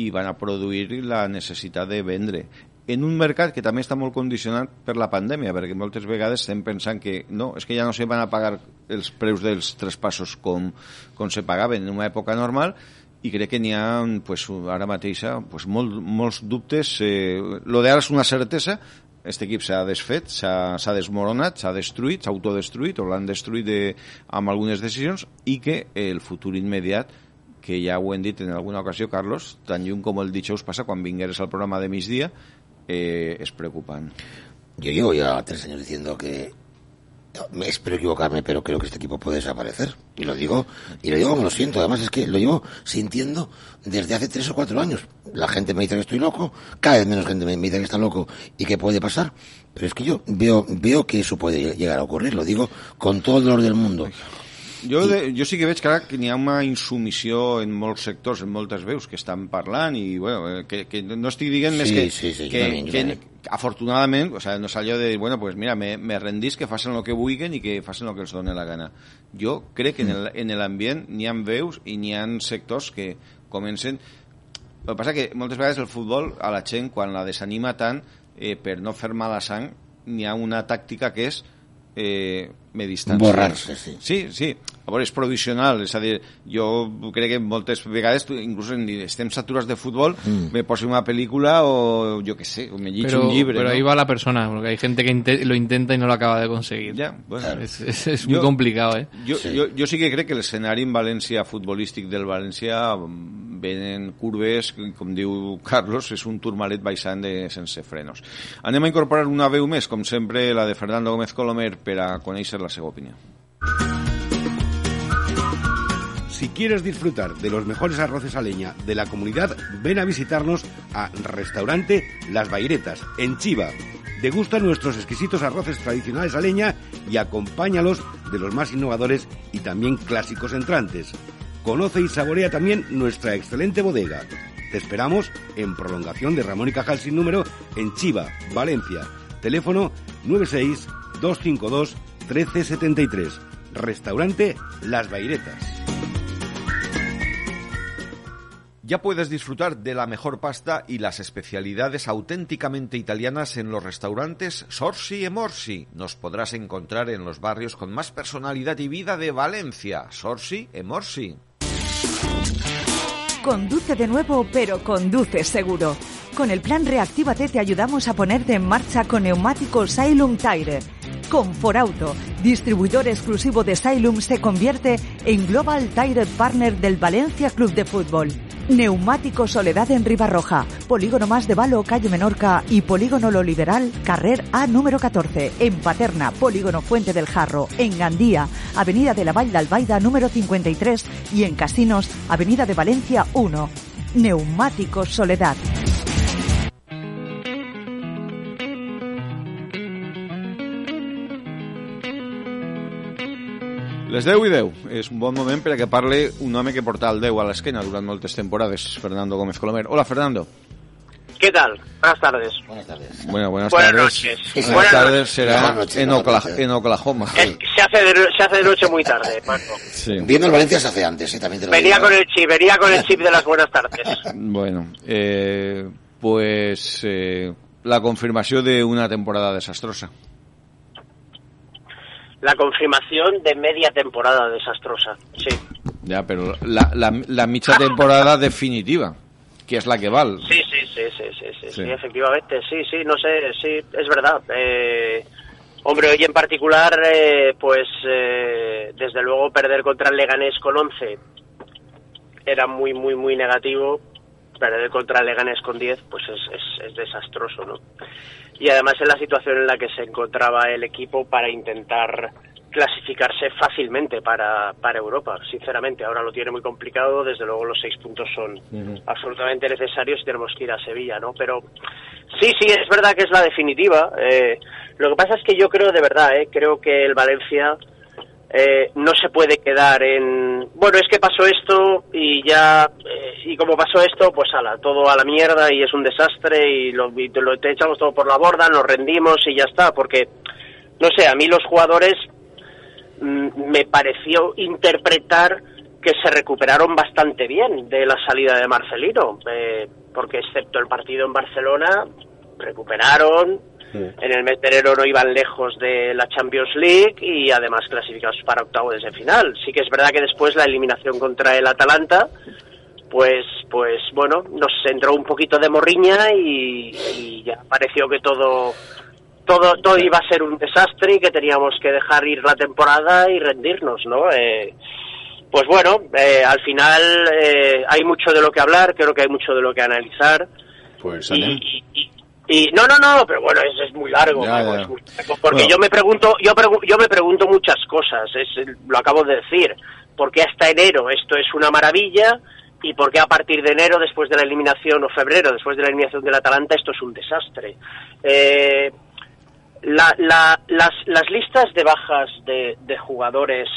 i van a produir la necessitat de vendre. En un mercat que també està molt condicionat per la pandèmia, perquè moltes vegades estem pensant que no, és que ja no se van a pagar els preus dels traspassos com, com se pagaven en una època normal i crec que n'hi ha pues, ara mateixa pues, molt, molts dubtes. Eh, lo d'ara és una certesa, aquest equip s'ha desfet, s'ha desmoronat, s'ha destruït, s'ha autodestruït o l'han destruït de, amb algunes decisions i que el futur immediat que ja ho hem dit en alguna ocasió, Carlos, tan lluny com el dijous passa quan vingueres al programa de migdia, eh, és preocupant. Yo llevo ya tres años diciendo que espero equivocarme, pero creo que este equipo puede desaparecer. Y lo digo, y lo digo como lo siento. Además es que lo llevo sintiendo desde hace tres o cuatro años. La gente me dice que estoy loco, cada vez menos gente me dice que está loco y que puede pasar. Pero es que yo veo, veo que eso puede llegar a ocurrir. Lo digo con todo el dolor del mundo. Jo, de, jo sí que veig que ara que n'hi ha una insumissió en molts sectors, en moltes veus que estan parlant i bueno, eh, que, que no estic dient sí, més que, sí, sí, que, també, que afortunadament, o sea, no és allò de, bueno, pues mira, me, me rendís que facin el que vulguin i que facin el que els doni la gana. Jo crec que en l'ambient n'hi ha veus i n'hi ha sectors que comencen... El que passa que moltes vegades el futbol a la gent, quan la desanima tant, eh, per no fer mala sang, n'hi ha una tàctica que és eh, me distancio. Borrar-se, sí. Sí, sí. A veure, és provisional, és a dir, jo crec que moltes vegades, inclús en, estem saturats de futbol, mm. me poso una pel·lícula o jo que sé, o me llitjo un llibre. Pero ¿no? ahí va la persona, porque hay gente que inte lo intenta y no lo acaba de conseguir. Ya, bueno. Es, es, es muy jo, complicado, ¿eh? Jo, sí. jo, jo sí que crec que l'escenari en València futbolístic del València venen curves, com diu Carlos, és un turmalet baixant de sense frenos. Anem a incorporar una veu més, com sempre, la de Fernando Gómez Colomer, per a conèixer la seva opinió. Si quieres disfrutar de los mejores arroces a leña de la comunidad, ven a visitarnos a Restaurante Las Bairetas, en Chiva. Degusta nuestros exquisitos arroces tradicionales a leña y acompáñalos de los más innovadores y también clásicos entrantes. Conoce y saborea también nuestra excelente bodega. Te esperamos en prolongación de Ramón y Cajal sin número en Chiva, Valencia. Teléfono 96 252 1373. Restaurante Las Bairetas. Ya puedes disfrutar de la mejor pasta y las especialidades auténticamente italianas en los restaurantes Sorsi e Morsi. Nos podrás encontrar en los barrios con más personalidad y vida de Valencia. Sorsi e Morsi. Conduce de nuevo, pero conduce seguro. Con el plan Reactívate te ayudamos a ponerte en marcha con neumáticos Silum Tire. Conforauto, distribuidor exclusivo de Silum, se convierte en Global Tire Partner del Valencia Club de Fútbol. Neumático Soledad en Ribarroja, Polígono Más de Valo, Calle Menorca y Polígono Lo Liberal, Carrer A número 14, en Paterna, Polígono Fuente del Jarro, en Gandía, Avenida de la Vall d'Albaida número 53 y en Casinos, Avenida de Valencia 1. Neumáticos Soledad. Les deu i deu. És un bon moment per a que parle un home que porta el 10 a l'esquena durant moltes temporades, Fernando Gómez Colomer. Hola, Fernando. ¿Qué tal? Buenas tardes. Buenas tardes. Bueno, buenas, Buenas tardes. noches. Buenas, Buenas tardes noches. será Buenas noches, en, noches. en Oklahoma. Es que se hace de, se hace de noche muy tarde, Marco. Sí. Viendo el Valencia se hace antes, ¿eh? también te lo Venía digo. con el chip, venía con el chip de las buenas tardes. Bueno, eh, pues eh, la confirmació d'una temporada desastrosa. La confirmación de media temporada desastrosa, sí. Ja, però la, la, la mitja temporada definitiva, que és la que val. Sí, sí, sí, sí, sí, sí, Sí. sí, efectivamente, sí, sí, no sé, sí, es verdad. Eh, hombre, hoy en particular, eh, pues eh, desde luego perder contra el Leganés con 11 era muy, muy, muy negativo. Perder contra el Leganés con 10, pues es, es, es desastroso, ¿no? Y además en la situación en la que se encontraba el equipo para intentar clasificarse fácilmente para, para Europa, sinceramente. Ahora lo tiene muy complicado, desde luego los seis puntos son absolutamente necesarios y tenemos que ir a Sevilla, ¿no? Pero sí, sí, es verdad que es la definitiva. Eh, lo que pasa es que yo creo de verdad, ¿eh? creo que el Valencia eh, no se puede quedar en, bueno, es que pasó esto y ya, eh, y como pasó esto, pues ala, todo a la mierda y es un desastre y lo, te echamos todo por la borda, nos rendimos y ya está, porque, no sé, a mí los jugadores mm, me pareció interpretar que se recuperaron bastante bien de la salida de Marcelino, eh, porque excepto el partido en Barcelona, recuperaron, en el mes de enero no iban lejos de la Champions League y además clasificados para octavos de final. Sí que es verdad que después la eliminación contra el Atalanta, pues, pues bueno, nos entró un poquito de morriña y, y ya pareció que todo, todo, todo iba a ser un desastre y que teníamos que dejar ir la temporada y rendirnos, ¿no? Eh, pues bueno, eh, al final eh, hay mucho de lo que hablar, creo que hay mucho de lo que analizar. Pues y, y- y- no, no, no, pero bueno, es, es muy largo, Ya, Marco, ya. es muy porque Bueno. yo me pregunto, yo, pregu- yo me pregunto muchas cosas, es, lo acabo de decir, porque hasta enero esto es una maravilla y por qué a partir de enero, después de la eliminación, o febrero, después de la eliminación del Atalanta, esto es un desastre. Eh, la- la- las, las listas de bajas de, de jugadores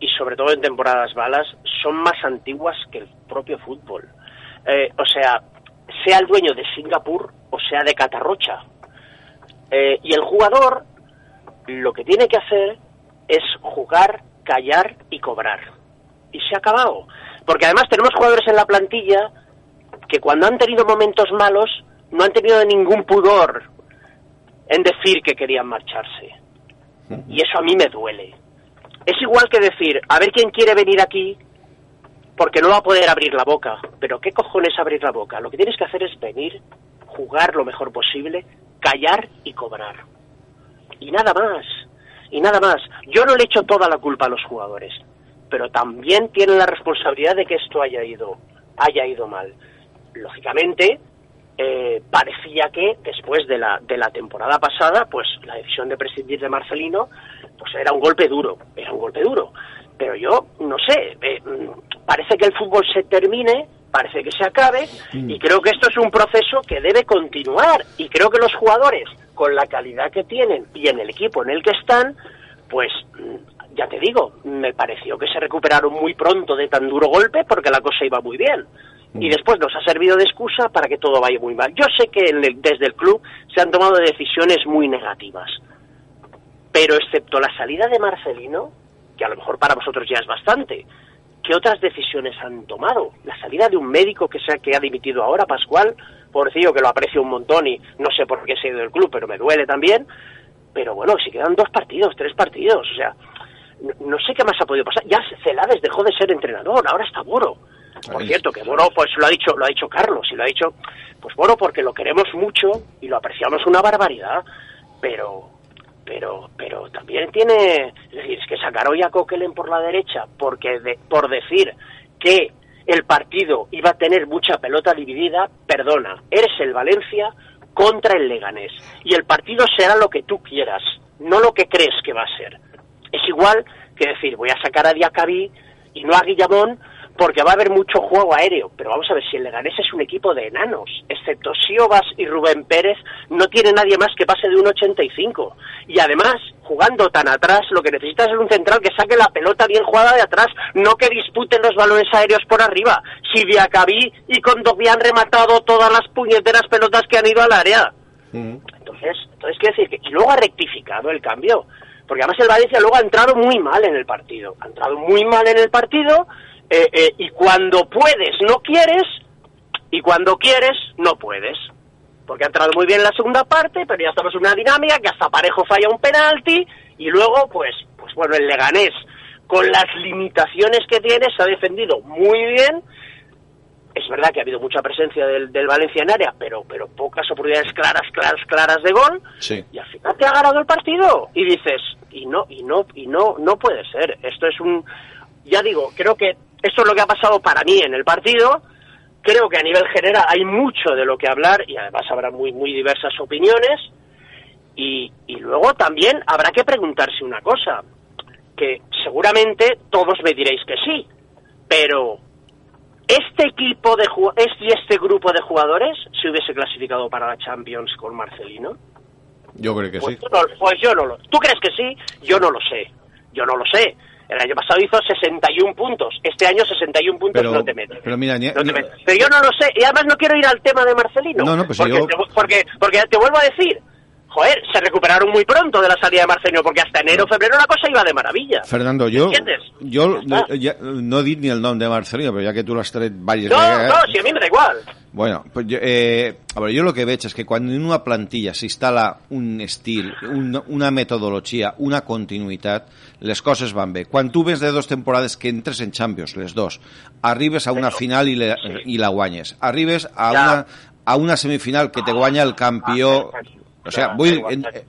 y sobre todo en temporadas balas son más antiguas que el propio fútbol. Eh, o sea, sea el dueño de Singapur o sea de Catarrocha. Eh, y el jugador lo que tiene que hacer es jugar, callar y cobrar. Y se ha acabado. Porque además tenemos jugadores en la plantilla que cuando han tenido momentos malos no han tenido ningún pudor en decir que querían marcharse. Y eso a mí me duele. Es igual que decir, a ver quién quiere venir aquí porque no va a poder abrir la boca. Pero ¿qué cojones abrir la boca? Lo que tienes que hacer es venir, jugar lo mejor posible, callar y cobrar. Y nada más. Y nada más. Yo no le echo toda la culpa a los jugadores, pero también tienen la responsabilidad de que esto haya ido, haya ido mal. Lógicamente, eh, parecía que después de la, de la temporada pasada, pues la decisión de prescindir de Marcelino, pues era un golpe duro, era un golpe duro. Pero yo, no sé, eh, parece que el fútbol se termine, parece que se acabe, y creo que esto es un proceso que debe continuar. Y creo que los jugadores, con la calidad que tienen y en el equipo en el que están, pues mm, ya te digo, me pareció que se recuperaron muy pronto de tan duro golpe porque la cosa iba muy bien. Y después nos ha servido de excusa para que todo vaya muy mal. Yo sé que en el- desde el club se han tomado decisiones muy negativas. Pero excepto la salida de Marcelino, que a lo mejor para vosotros ya es bastante, ¿qué otras decisiones han tomado? La salida de un médico que, sea, que ha dimitido ahora, Pascual, pobrecillo que lo aprecio un montón y no sé por qué se ha ido del club, pero me duele también. Pero bueno, si quedan dos partidos, tres partidos, o sea, no, no sé qué más ha podido pasar. Ya Celades dejó de ser entrenador, ahora está Boro. Por cierto, que Boro, pues lo ha dicho, lo ha dicho Carlos, y lo ha dicho, pues Boro porque lo queremos mucho y lo apreciamos una barbaridad, pero, pero, pero también tiene, es decir, es que sacar hoy a Coquelin por la derecha, porque de- por decir que el partido iba a tener mucha pelota dividida, perdona, eres el Valencia contra el Leganés, y el partido será lo que tú quieras, no lo que crees que va a ser. Es igual que decir, voy a sacar a Diacabí y no a Guillamón porque va a haber mucho juego aéreo. Pero vamos a ver, si el Leganés es un equipo de enanos, excepto Siobas y Rubén Pérez, no tiene nadie más que pase de un 85. Y además, jugando tan atrás, lo que necesitas es un central que saque la pelota bien jugada de atrás, no que disputen los balones aéreos por arriba. Si Diacabí y Condogbi han rematado todas las puñeteras pelotas que han ido al área. Entonces, entonces quiere decir que y luego ha rectificado el cambio, porque además el Valencia luego ha entrado muy mal en el partido, ha entrado muy mal en el partido eh, eh, y cuando puedes no quieres y cuando quieres no puedes, porque ha entrado muy bien en la segunda parte, pero ya estamos en una dinámica que hasta Parejo falla un penalti y luego pues pues bueno el Leganés con las limitaciones que tiene se ha defendido muy bien es verdad que ha habido mucha presencia del, del Valencia en área, pero, pero pocas oportunidades claras, claras, claras de gol. Sí. Y al final te ha ganado el partido. Y dices, y no, y no, y no, no puede ser. Esto es un, ya digo, creo que esto es lo que ha pasado para mí en el partido. Creo que a nivel general hay mucho de lo que hablar y además habrá muy, muy diversas opiniones. Y, y luego también habrá que preguntarse una cosa, que seguramente todos me diréis que sí, pero este equipo de este, y este grupo de jugadores se hubiese clasificado para la Champions con Marcelino? Yo creo que Pues, sí. no, pues yo no lo. ¿Tú crees que sí? Yo no lo sé. Yo no lo sé. El año pasado hizo 61 puntos. Este año 61 puntos Pero, no te metes. pero mira, ni- No te metes. Pero yo no lo sé. Y además no quiero ir al tema de Marcelino. No, no, pues porque, yo- te, porque, porque te vuelvo a decir. Joder, se recuperaron muy pronto de la salida de Marcelino, porque hasta enero, febrero la cosa iba de maravilla. Fernando, yo, ¿Entiendes? yo no, ya- no di ni el nombre de Marcelino, pero ya que tú lo has tret varias No, vegades- no, si a mí me da igual. Bueno, pues jo, eh, a veure, jo el que veig és que quan en una plantilla s'instal·la un estil, un, una metodologia, una continuïtat, les coses van bé. Quan tu vens de dos temporades que entres en Champions, les dos, arribes a una final i, le, i la guanyes, arribes a una, a una semifinal que te guanya el campió... O sea, vull, eh,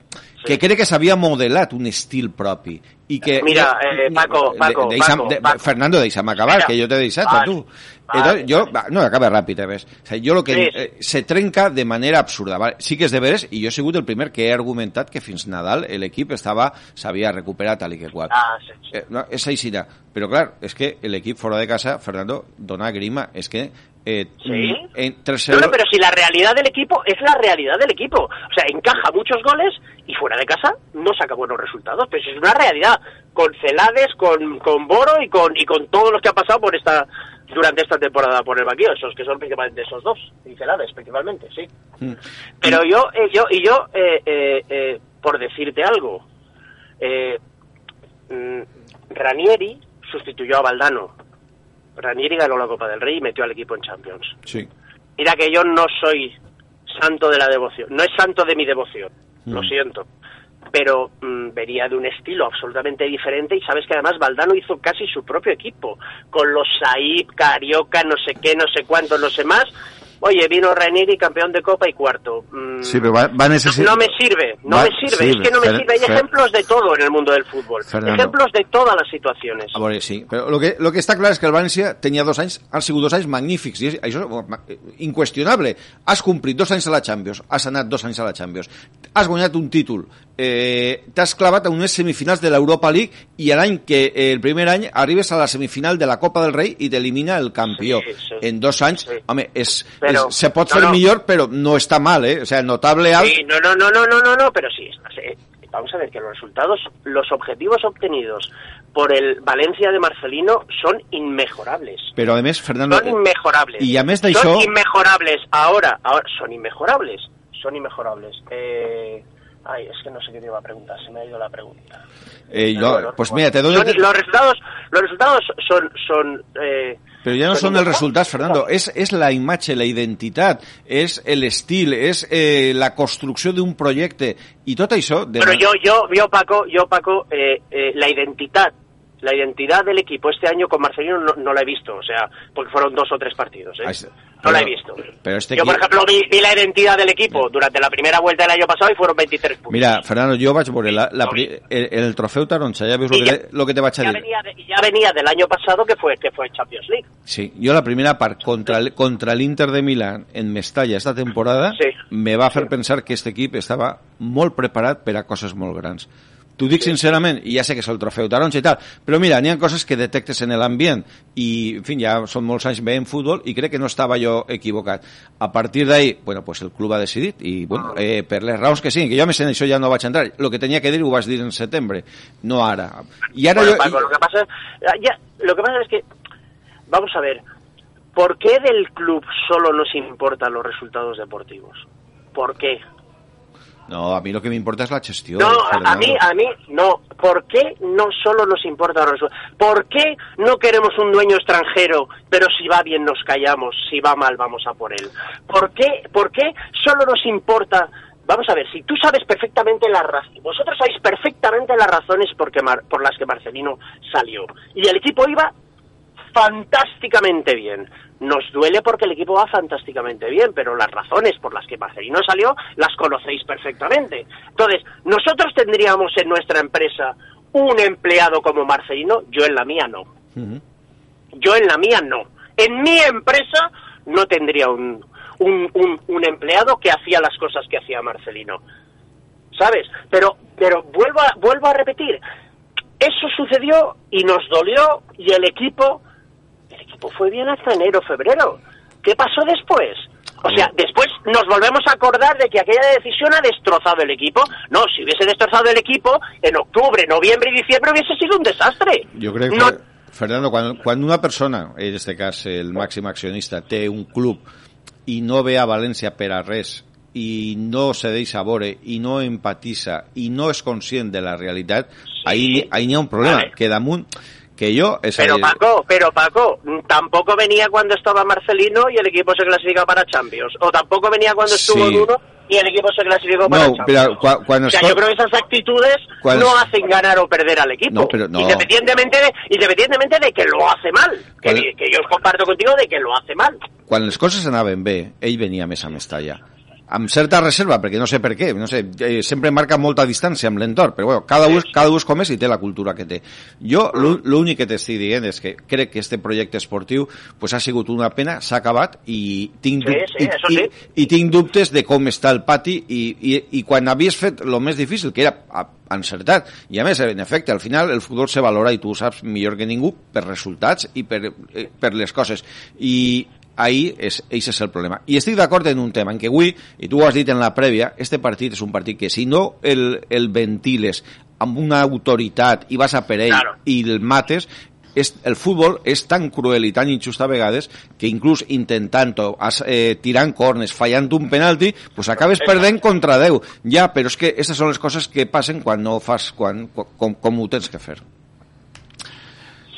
que crec que s'havia modelat un estil propi i que Mira, eh, Paco, Paco, de, deixa'm- Paco, de, Paco. Fernando, deixa'm acabar, Mira, que jo t'he deixat a tu. vale, Entonces, yo, va, no, acaba ràpid, a més. O sea, jo lo que sí. eh, se trenca de manera absurda. Vale? Sí que és de veres, i jo he sigut el primer que he argumentat que fins Nadal l'equip estava s'havia recuperat tal i que qual. Ah, sí, sí. Eh, no, és així. Però, clar, és que l'equip fora de casa, Fernando, dona grima. És que eh, Sí. en 3 No, no, pero si la realidad del equipo es la realidad del equipo. O sea, encaja muchos goles y fuera de casa no saca buenos resultados. Pero eso es una realidad. Con Celades, con, con Boro y con, y con todos los que han pasado por esta durante esta temporada por el banquillo. Esos que son principalmente esos dos. Y Celades, principalmente, sí. Pero yo, eh, yo, y yo, eh, eh, eh, por decirte algo, eh, mm, Ranieri sustituyó a Valdano. Ranieri ganó la Copa del Rey y metió al equipo en Champions. Sí. Mira que yo no soy santo de la devoción, no es santo de mi devoción, lo siento. Pero mm, venía de un estilo absolutamente diferente y sabes que además Valdano hizo casi su propio equipo, con los Saib, Carioca, no sé qué, no sé cuánto, no sé más. Oye, vino Ranieri, campeón de Copa y cuarto. Mm, Sí, pero va, no me sirve, no Va- me sirve, sí, es que no me Fer- sirve. Hay Fer- ejemplos de todo en el mundo del fútbol, Fernando. ejemplos de todas las situaciones. Sí, però el que, lo que està clar és que el València tenia dos anys, han sigut dos anys magnífics, i això és ma- inqüestionable. Has complit dos anys a la Champions, has anat dos anys a la Champions, has guanyat un títol, eh, t'has clavat a unes semifinals de l'Europa League i l'any que eh, el primer any arribes a la semifinal de la Copa del Rei i t'elimina el campió. Sí, sí. En dos anys, home, és, Però- és, se pot no, fer no. millor, però no està mal, eh? O sea, notable alt. Sí, no, no, no, no, no, no, no, pero sí, eh, vamos a ver que los resultados, los objetivos obtenidos por el Valencia de Marcelino son inmejorables. Però a més, Fernando... Son inmejorables. I a més d'això... Son inmejorables. Ahora, ahora, son inmejorables. Son inmejorables. Eh, Ay, es que no sé qué te iba a preguntar, se me ha ido la pregunta. Eh, Pero yo- bueno, pues bueno. mira, te doy... Son- los resultados, los resultados son, son eh, Però ja no són els resultats, Fernando, és, és la imatge, la identitat, és l'estil, és eh, la construcció d'un projecte, i tot això... De Pero yo, yo, yo Paco, yo Paco, eh, eh, la identidad, la identidad del equipo este año con Marcelino no, no la he visto, o sea, porque fueron dos o tres partidos, ¿eh? No la he visto. Pero este Yo, por equipo- ejemplo, vi, vi la identidad del equipo durante la primera vuelta del año pasado y fueron 23 puntos. Mira, Fernando, jo vaig veure la, la, pri- el, el ja veus I el ja- que, lo que te vaig a ya dir. venía, de- ya venía del año pasado que fue que fue Champions League. Sí, jo la primera part contra, el- contra l'Inter de Milán en Mestalla esta temporada me va fer pensar que este equip estava molt preparat per a coses molt grans. T'ho dic sincerament, i ja sé que és el trofeu taronja i tal, però mira, n'hi ha coses que detectes en l'ambient i, en fi, ja són molts anys veient futbol i crec que no estava jo equivocat. A partir d'ahí, bueno, pues el club ha decidit i, bueno, eh, per les raons que siguin, que jo a més en això ja no vaig entrar, lo que tenia que dir ho vaig dir en setembre, no ara. I ara Bueno, jo... Paco, lo que pasa, ya, lo que pasa es que, vamos a ver, ¿por qué del club solo nos importan los resultados deportivos? ¿Por qué? No, a mi lo que m'importa és la gestió. No, a, mí, a mí, no. ¿Por qué no solo nos importa los? ¿Por qué no queremos un dueño extranjero, pero si va bien nos callamos, si va mal vamos a por él? ¿Por qué, por qué solo nos importa? Vamos a ver, si tú sabes perfectamente las razones, vosotros sabéis perfectamente las razones por, que Mar- por las que Marcelino salió. Y el equipo iba fantásticamente bien. Nos duele porque el equipo va fantásticamente bien, pero las razones por las que Marcelino salió las conocéis perfectamente. Entonces, nosotros tendríamos en nuestra empresa un empleado como Marcelino, yo en la mía no. Yo en la mía no. En mi empresa no tendría un, un, un- un empleado que hacía las cosas que hacía Marcelino. ¿Sabes? Pero, pero vuelvo, a, vuelvo a repetir. Eso sucedió y nos dolió y el equipo, el equipo fue bien hasta enero, febrero. ¿Qué pasó después? O sea, después nos volvemos a acordar de que aquella decisión ha destrozado el equipo. No, si hubiese destrozado el equipo, en octubre, noviembre y diciembre hubiese sido un desastre. Jo crec que, No- Fernando, quan, quan una persona, en este cas el màxim accionista, té un club i no ve a València per a res i no se deixa veure i no empatitza i no és conscient de la realitat, ahí, ahí n'hi ha un problema, Vale. que damunt que a Pero Paco, pero Paco, tampoco venía cuando estaba Marcelino y el equipo se clasifica para Champions. O tampoco venía cuando estuvo Sí. Duro y el equipo se clasificó para Champions. pero cuando o sea, yo creo que esas actitudes Cuando- no hacen ganar o perder al equipo. No, pero no. Independientemente, de, independientemente de que lo hace mal. Que, Cuando- que yo comparto contigo de que lo hace mal. quan les coses anaven bé, ell venia més a Mestalla. Amb certa reserva, perquè no sé per què, no sé, eh, sempre marca molta distància amb l'entorn, però bueno, cada un, cada un és com és i té la cultura que té. Jo l'ú- l'únic que t'estic dient és que crec que este projecte esportiu pues, ha sigut una pena, s'ha acabat i tinc, Sí, sí, i, això i, sí. i tinc dubtes de com està el pati i, i, i quan havies fet el més difícil, que era encertat, i a més, en efecte, al final el futbol se valora i tu ho saps millor que ningú per resultats i per, eh, per les coses i ahí és, ese és el problema. I estic d'acord en un tema, en que avui, i tu ho has dit en la prèvia, este partit és un partit que si no el, el ventiles amb una autoritat i vas a per ell Claro. i el mates, és, el futbol és tan cruel i tan injust a vegades que inclús intentant-ho, as- eh, tirant cornes, fallant un penalti, pues acabes perdent contra 10. Ja, però és que aquestes són les coses que passen quan no fas quan, com, com ho tens que fer.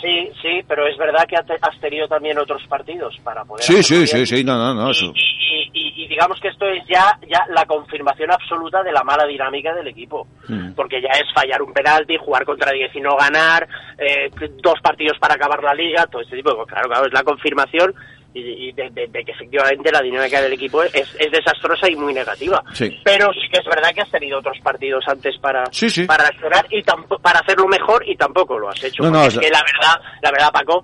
Sí, sí, pero es verdad que has tenido también otros partidos para poder... Sí, hacerlo sí, bien. sí, sí, no, no, no, eso. y, y- y digamos que esto es ya, ya la confirmación absoluta de la mala dinámica del equipo. Mm. Porque ya es fallar un penalti, jugar contra 10 y no ganar, eh, dos partidos para acabar la liga, todo este tipo de cosas. Claro, claro, es la confirmación y, y de, de- de que efectivamente la dinámica del equipo es, es desastrosa y muy negativa. Sí. Pero sí que es verdad que has tenido otros partidos antes para, Sí, sí. para accionar y para hacerlo mejor y tampoco lo has hecho. No, no, es- que la verdad, la verdad, Paco,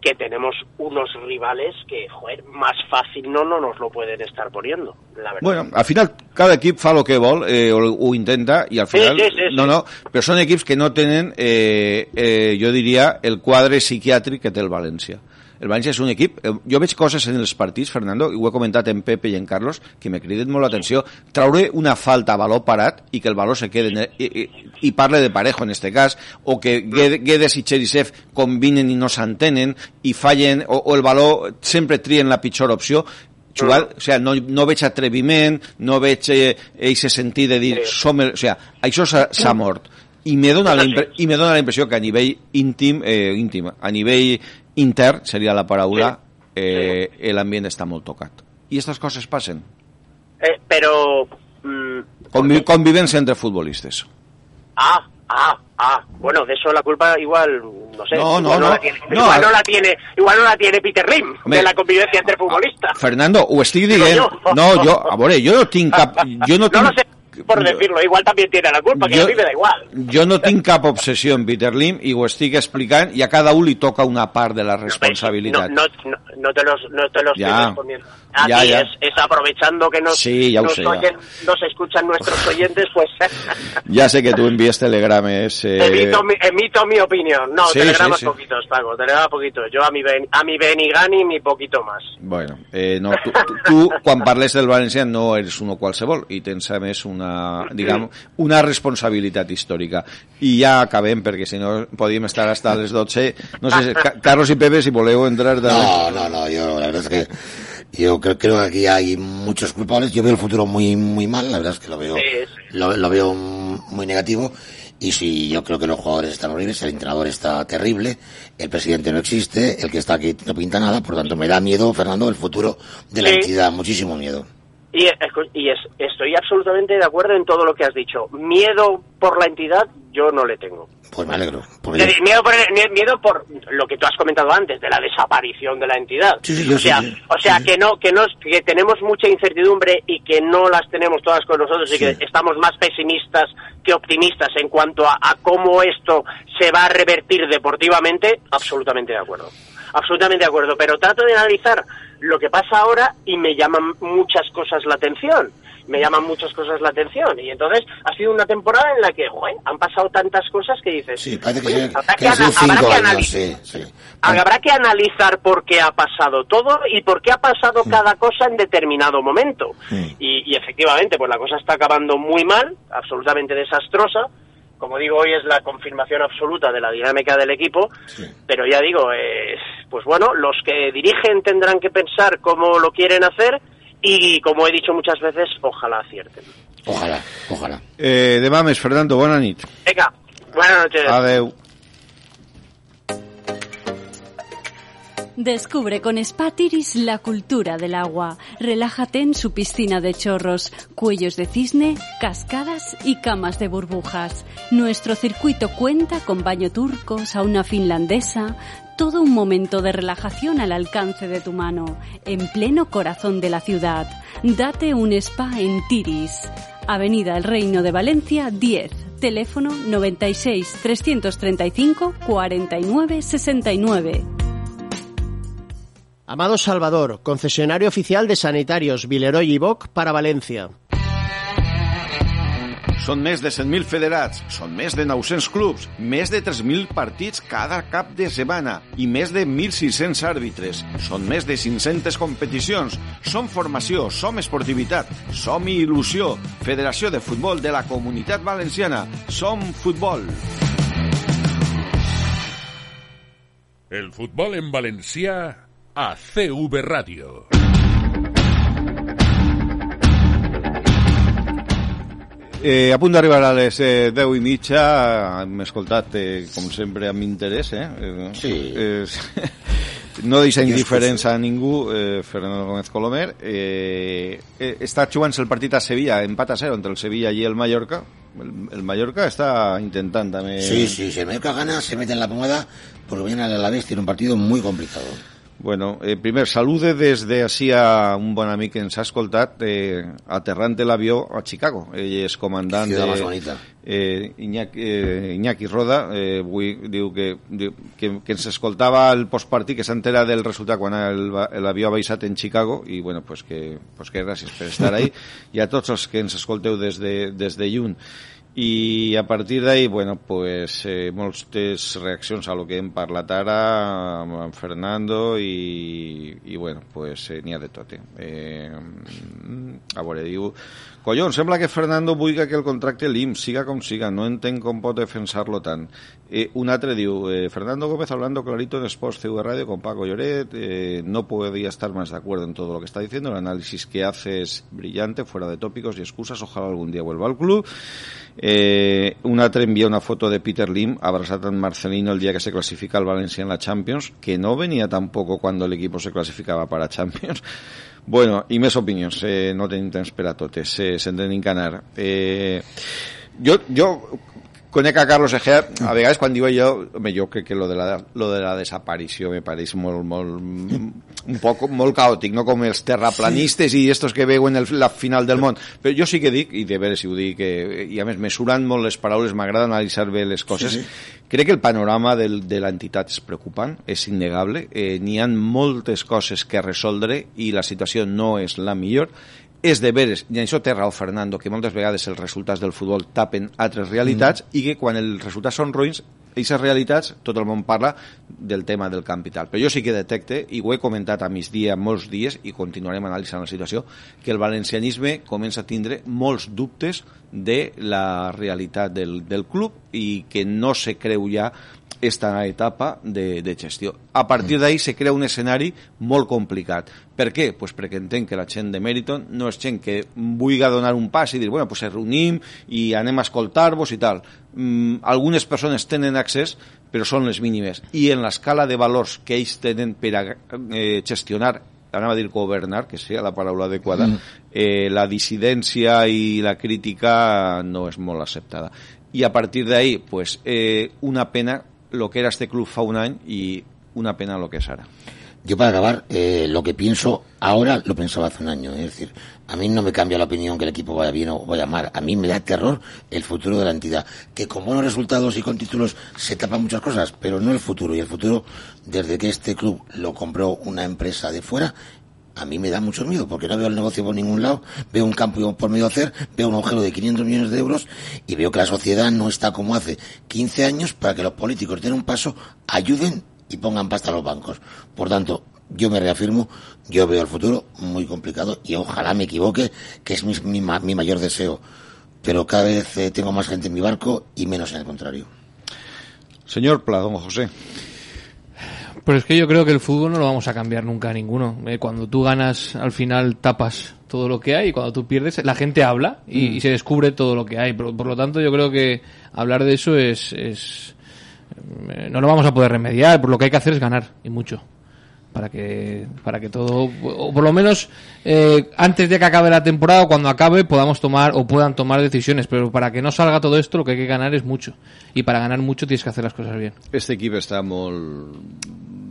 que tenemos unos rivales que, joder, más fácil no, no nos lo pueden estar poniendo, la verdad. Bueno, al final cada equip fa el que vol eh, o ho intenta i al final sí, sí, no, sí. no, però són equips que no tenen eh, eh, jo diria el quadre psiquiàtric que té el València el València és un equip, eh, jo veig coses en els partits, Fernando, i ho he comentat en Pepe i en Carlos, que me criden molt l'atenció, traure una falta a valor parat i que el valor se quede el, i, i, i parle de parejo en este cas, o que Gued- Guedes i Cherisev combinen i no s'entenen i fallen, o, o el valor sempre trien la pitjor opció, jugar, o sea, no, no veig atreviment, no veig eh, eixe sentit de dir, som el, o sea, això s'ha mort. I me dona la, impre- i me dona la impressió que a nivell íntim, eh, íntim, a nivell intern, seria la paraula, eh, l'ambient està molt tocat. I aquestes coses passen. Eh, pero... mm, Convi convivència entre futbolistes. ah, ah, ah. Bueno, de eso la culpa igual, no sé. No, no, igual no. La tiene, No, igual, no la tiene, igual no la tiene Peter Lim, de la convivencia entre futbolistas. Fernando, ho estic dient... Digo yo. No, jo, a veure, jo no tinc cap... Jo no No sé por decirlo, igual también tiene la culpa, que Yo- a mí me da igual. jo no tinc cap obsessió en Peter Lim i ho estic explicant i a cada un li toca una part de la No, responsabilitat. no, no, no te los, no te los Ya. estoy respondiendo. A Ya, ya. Es, es aprovechando que nos, Sí, ya nos, sé, ya. oyen- nos escuchan nuestros oyentes, pues Ja sé que tu envies telegrames... Eh, emito, mi, emito mi opinión. No, Sí, telegramas sí, poquitos, Paco, telegramas poquitos. Yo a mi, ben, a mi Benigani mi poquito más. Bueno, eh, no, tu, tu, tu, quan parles del València no eres uno qualsevol i tens a més una, diguem, una responsabilitat històrica. I ja acabem, perquè si no podíem estar hasta les 12. No sé, Ca- Carlos y Pepe, si voleu entrar... De... No, no, no, yo la verdad es que yo creo, creo que aquí hay muchos culpables. Yo veo el futuro muy muy mal, la verdad es que lo veo lo, lo veo muy negativo. Y sí, yo creo que los jugadores están horribles, el entrenador está terrible, el presidente no existe, el que está aquí no pinta nada, por tanto me da miedo, Fernando, el futuro de la Sí. entidad, muchísimo miedo. Y, es, estoy absolutamente de acuerdo en todo lo que has dicho. Miedo por la entidad, yo no le tengo. Pues me alegro. porque Es yo- decir, miedo, por, el- mie- miedo por lo que tú has comentado antes, de la desaparición de la entidad. Sí, sí, yo o sea, sí, o sea que no, que nos, que tenemos mucha incertidumbre y que no las tenemos todas con nosotros y que estamos más pesimistas que optimistas en cuanto a, a cómo esto se va a revertir deportivamente, absolutamente de acuerdo. Absolutamente de acuerdo, pero trato de analizar lo que pasa ahora y me llaman muchas cosas la atención. Me llaman muchas cosas la atención. Y entonces ha sido una temporada en la que, joder, han pasado tantas cosas que dices. Sí, parece que, "Oye, se- habrá que ana- habrá años, analizar- sí, sí. Habrá que analizar por qué ha pasado todo y por qué ha pasado cada cosa en determinado momento. Y, y efectivamente, pues la cosa está acabando muy mal, absolutamente desastrosa. Como digo, hoy es la confirmación absoluta de la dinámica del equipo, pero ya digo, eh, pues bueno, los que dirigen tendrán que pensar cómo lo quieren hacer y, como he dicho muchas veces, ojalá acierten. Ojalá, ojalá. Eh, demà més, Fernando, bona nit. Venga, buenas noches. Adeu. Descubre con Spa Tiris la cultura del agua. Relájate en su piscina de chorros, cuellos de cisne, cascadas y camas de burbujas. Nuestro circuito cuenta con baño turco, sauna finlandesa, todo un momento de relajación al alcance de tu mano, en pleno corazón de la ciudad. Date un spa en Tiris. Avenida El Reino de Valencia 10. Teléfono 96 335 49 69. Amado Salvador, concesionario oficial de sanitarios Vileroy y Boc para Valencia. Són més de 100.000 federats, són més de 900 clubs, més de 3.000 partits cada cap de setmana i més de 1.600 àrbitres. Són més de 500 competicions. Som formació, som esportivitat, som il·lusió. Federació de Futbol de la Comunitat Valenciana. Som futbol. El fútbol en Valencia a CV Radio. Eh, a punt d'arribar a les eh, 10 i mitja, hem escoltat, eh, com sempre, amb interès, eh? eh Sí. Eh, no deixa indiferents a ningú, eh, Fernando Gómez Colomer. Eh, eh, està jugant-se el partit a Sevilla, empat a 0 entre el Sevilla i el Mallorca. El, el Mallorca està intentant també... Sí, sí, si el Mallorca gana, se mete en la pomada, porque viene a la vez, tiene un partido muy complicado. Bueno, eh, primer, salude des de així a un bon amic que ens ha escoltat eh, aterrant de l'avió a Chicago. Ell és comandant de... bonita. Eh, Iñaki, eh, Iñaki Roda eh, avui diu que, diu que, que ens escoltava el postpartit, que s'entera del resultat quan l'avió ha baixat en Chicago i bueno, pues que, pues que gràcies per estar ahí i a tots els que ens escolteu des de, des de lluny i a partir d'ahí, bueno, pues, eh, moltes reaccions a lo que hem parlat ara amb en Fernando i, i bueno, pues, eh, n'hi ha de tot. Eh. eh a veure, diu Collons, sembla que Fernando vulgui que el contracte l'IM siga com siga, no entenc com pot defensar-lo. Eh, un altre diu, eh, Fernando Gómez hablando clarito en Sports CV Radio con Paco Lloret, eh, no podía estar más de acuerdo en todo lo que está diciendo, el análisis que hace es brillante, fuera de tópicos y excusas, ojalá algún día vuelva al club. Eh, un altre envia una foto de Peter Lim abrazat en Marcelino el día que se clasifica el Valencia en la Champions, que no venía tampoco cuando el equipo se clasificaba para Champions. Bueno, i més opinions, eh, no tenim temps per a totes, eh, anar. Eh, jo, jo conec a Carlos Egea, a vegades quan diu allò, home, jo crec que lo de la, lo de la desaparició me pareix molt, molt, un poc, molt caòtic, no com els terraplanistes sí. i estos que veuen el, la final del món. Però jo sí que dic, i de veres si ho dic, eh, i a més mesurant molt les paraules, m'agrada analitzar bé les coses, sí, sí. crec que el panorama del, de l'entitat és preocupant, és innegable, eh, n'hi han moltes coses que resoldre i la situació no és la millor, és de veres, i això té raó Fernando, que moltes vegades els resultats del futbol tapen altres realitats mm. i que quan els resultats són ruïns, aquestes realitats, tot el món parla del tema del capital. Però jo sí que detecte, i ho he comentat a migdia molts dies, i continuarem analitzant la situació, que el valencianisme comença a tindre molts dubtes de la realitat del, del club i que no se creu ja esta etapa de, de gestió. A partir d'ahí se crea un escenari molt complicat. Per què? Pues perquè entenc que la gent de Meriton no és gent que vulgui donar un pas i dir, bueno, pues se reunim i anem a escoltar-vos i tal. Mm, algunes persones tenen accés, però són les mínimes. I en l'escala de valors que ells tenen per a eh, gestionar anava a dir governar, que seria la paraula adequada, mm. eh, la dissidència i la crítica no és molt acceptada. I a partir d'ahí, pues, eh, una pena lo que era este club fa un año y una pena lo que es ahora. Yo para acabar, eh, lo que pienso ahora lo pensaba hace un año. Es decir, a mí no me cambia la opinión que el equipo vaya bien o vaya mal. A mí me da terror el futuro de la entidad. Que con buenos resultados y con títulos se tapan muchas cosas, pero no el futuro. Y el futuro, desde que este club lo compró una empresa de fuera, a mí me da mucho miedo porque no veo el negocio por ningún lado, veo un campo por medio hacer, veo un agujero de 500 millones de euros y veo que la sociedad no está como hace 15 años para que los políticos den un paso, ayuden y pongan pasta a los bancos. Por tanto, yo me reafirmo, yo veo el futuro muy complicado y ojalá me equivoque, que es mi, mi, mi mayor deseo. Pero cada vez eh, tengo más gente en mi barco y menos en el contrario. Señor Pla, don José. Pero es que yo creo que el fútbol no lo vamos a cambiar nunca ninguno. Eh, cuando tú ganas, al final tapas todo lo que hay y cuando tú pierdes, la gente habla y, mm. se descubre todo lo que hay. Por, lo tanto, yo creo que hablar de eso es, es eh, no lo vamos a poder remediar. Por lo que hay que hacer es ganar y mucho para que para que todo o por lo menos eh, antes de que acabe la temporada o cuando acabe podamos tomar o puedan tomar decisiones pero para que no salga todo esto lo que hay que ganar es mucho y para ganar mucho tienes que hacer las cosas bien este equipo está muy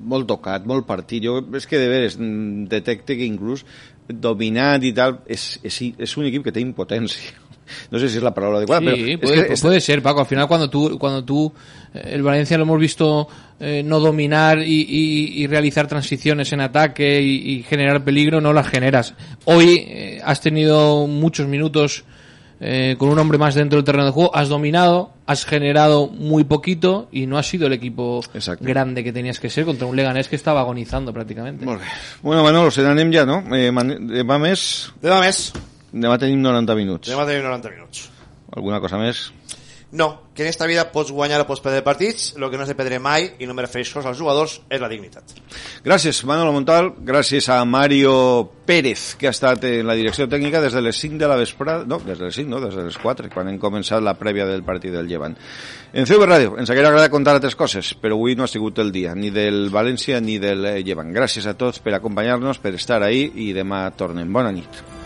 molt tocat, molt partit. Jo és que de veres mm, detecte que inclús dominat i tal, és, és, és un equip que té impotència. No sé si es la palabra adecuada, sí, pero puede, es que puede ser, Paco. Al final, cuando tú, cuando tú eh, el Valencia lo hemos visto eh, no dominar y, y, y, realizar transiciones en ataque y, y, generar peligro, no las generas. Hoy eh, has tenido muchos minutos eh, con un hombre más dentro del terreno de juego, has dominado, has generado muy poquito y no has sido el equipo Exacto. grande que tenías que ser contra un Leganés que estaba agonizando prácticamente. Bueno, Manolo, se n'anem ja, no? Eh, demà més... Demà més. Demà tenim 90 minuts. Demà tenim 90 minuts. Alguna cosa més? No, que en esta vida pots guanyar o pots perdre partits, el que no es de perdre mai, i no me refereixo als jugadors, és la dignitat. Gràcies, Manolo Montal, gràcies a Mario Pérez, que ha estat en la direcció tècnica des de les 5 de la vesprada, no, des de les 5, no, des de les 4, quan hem començat la prèvia del partit del Llevant. En CV Ràdio, ens hauria agradat contar altres coses, però avui no ha sigut el dia, ni del València ni del Llevant. Gràcies a tots per acompanyar-nos, per estar ahí, i demà tornem. Bona nit.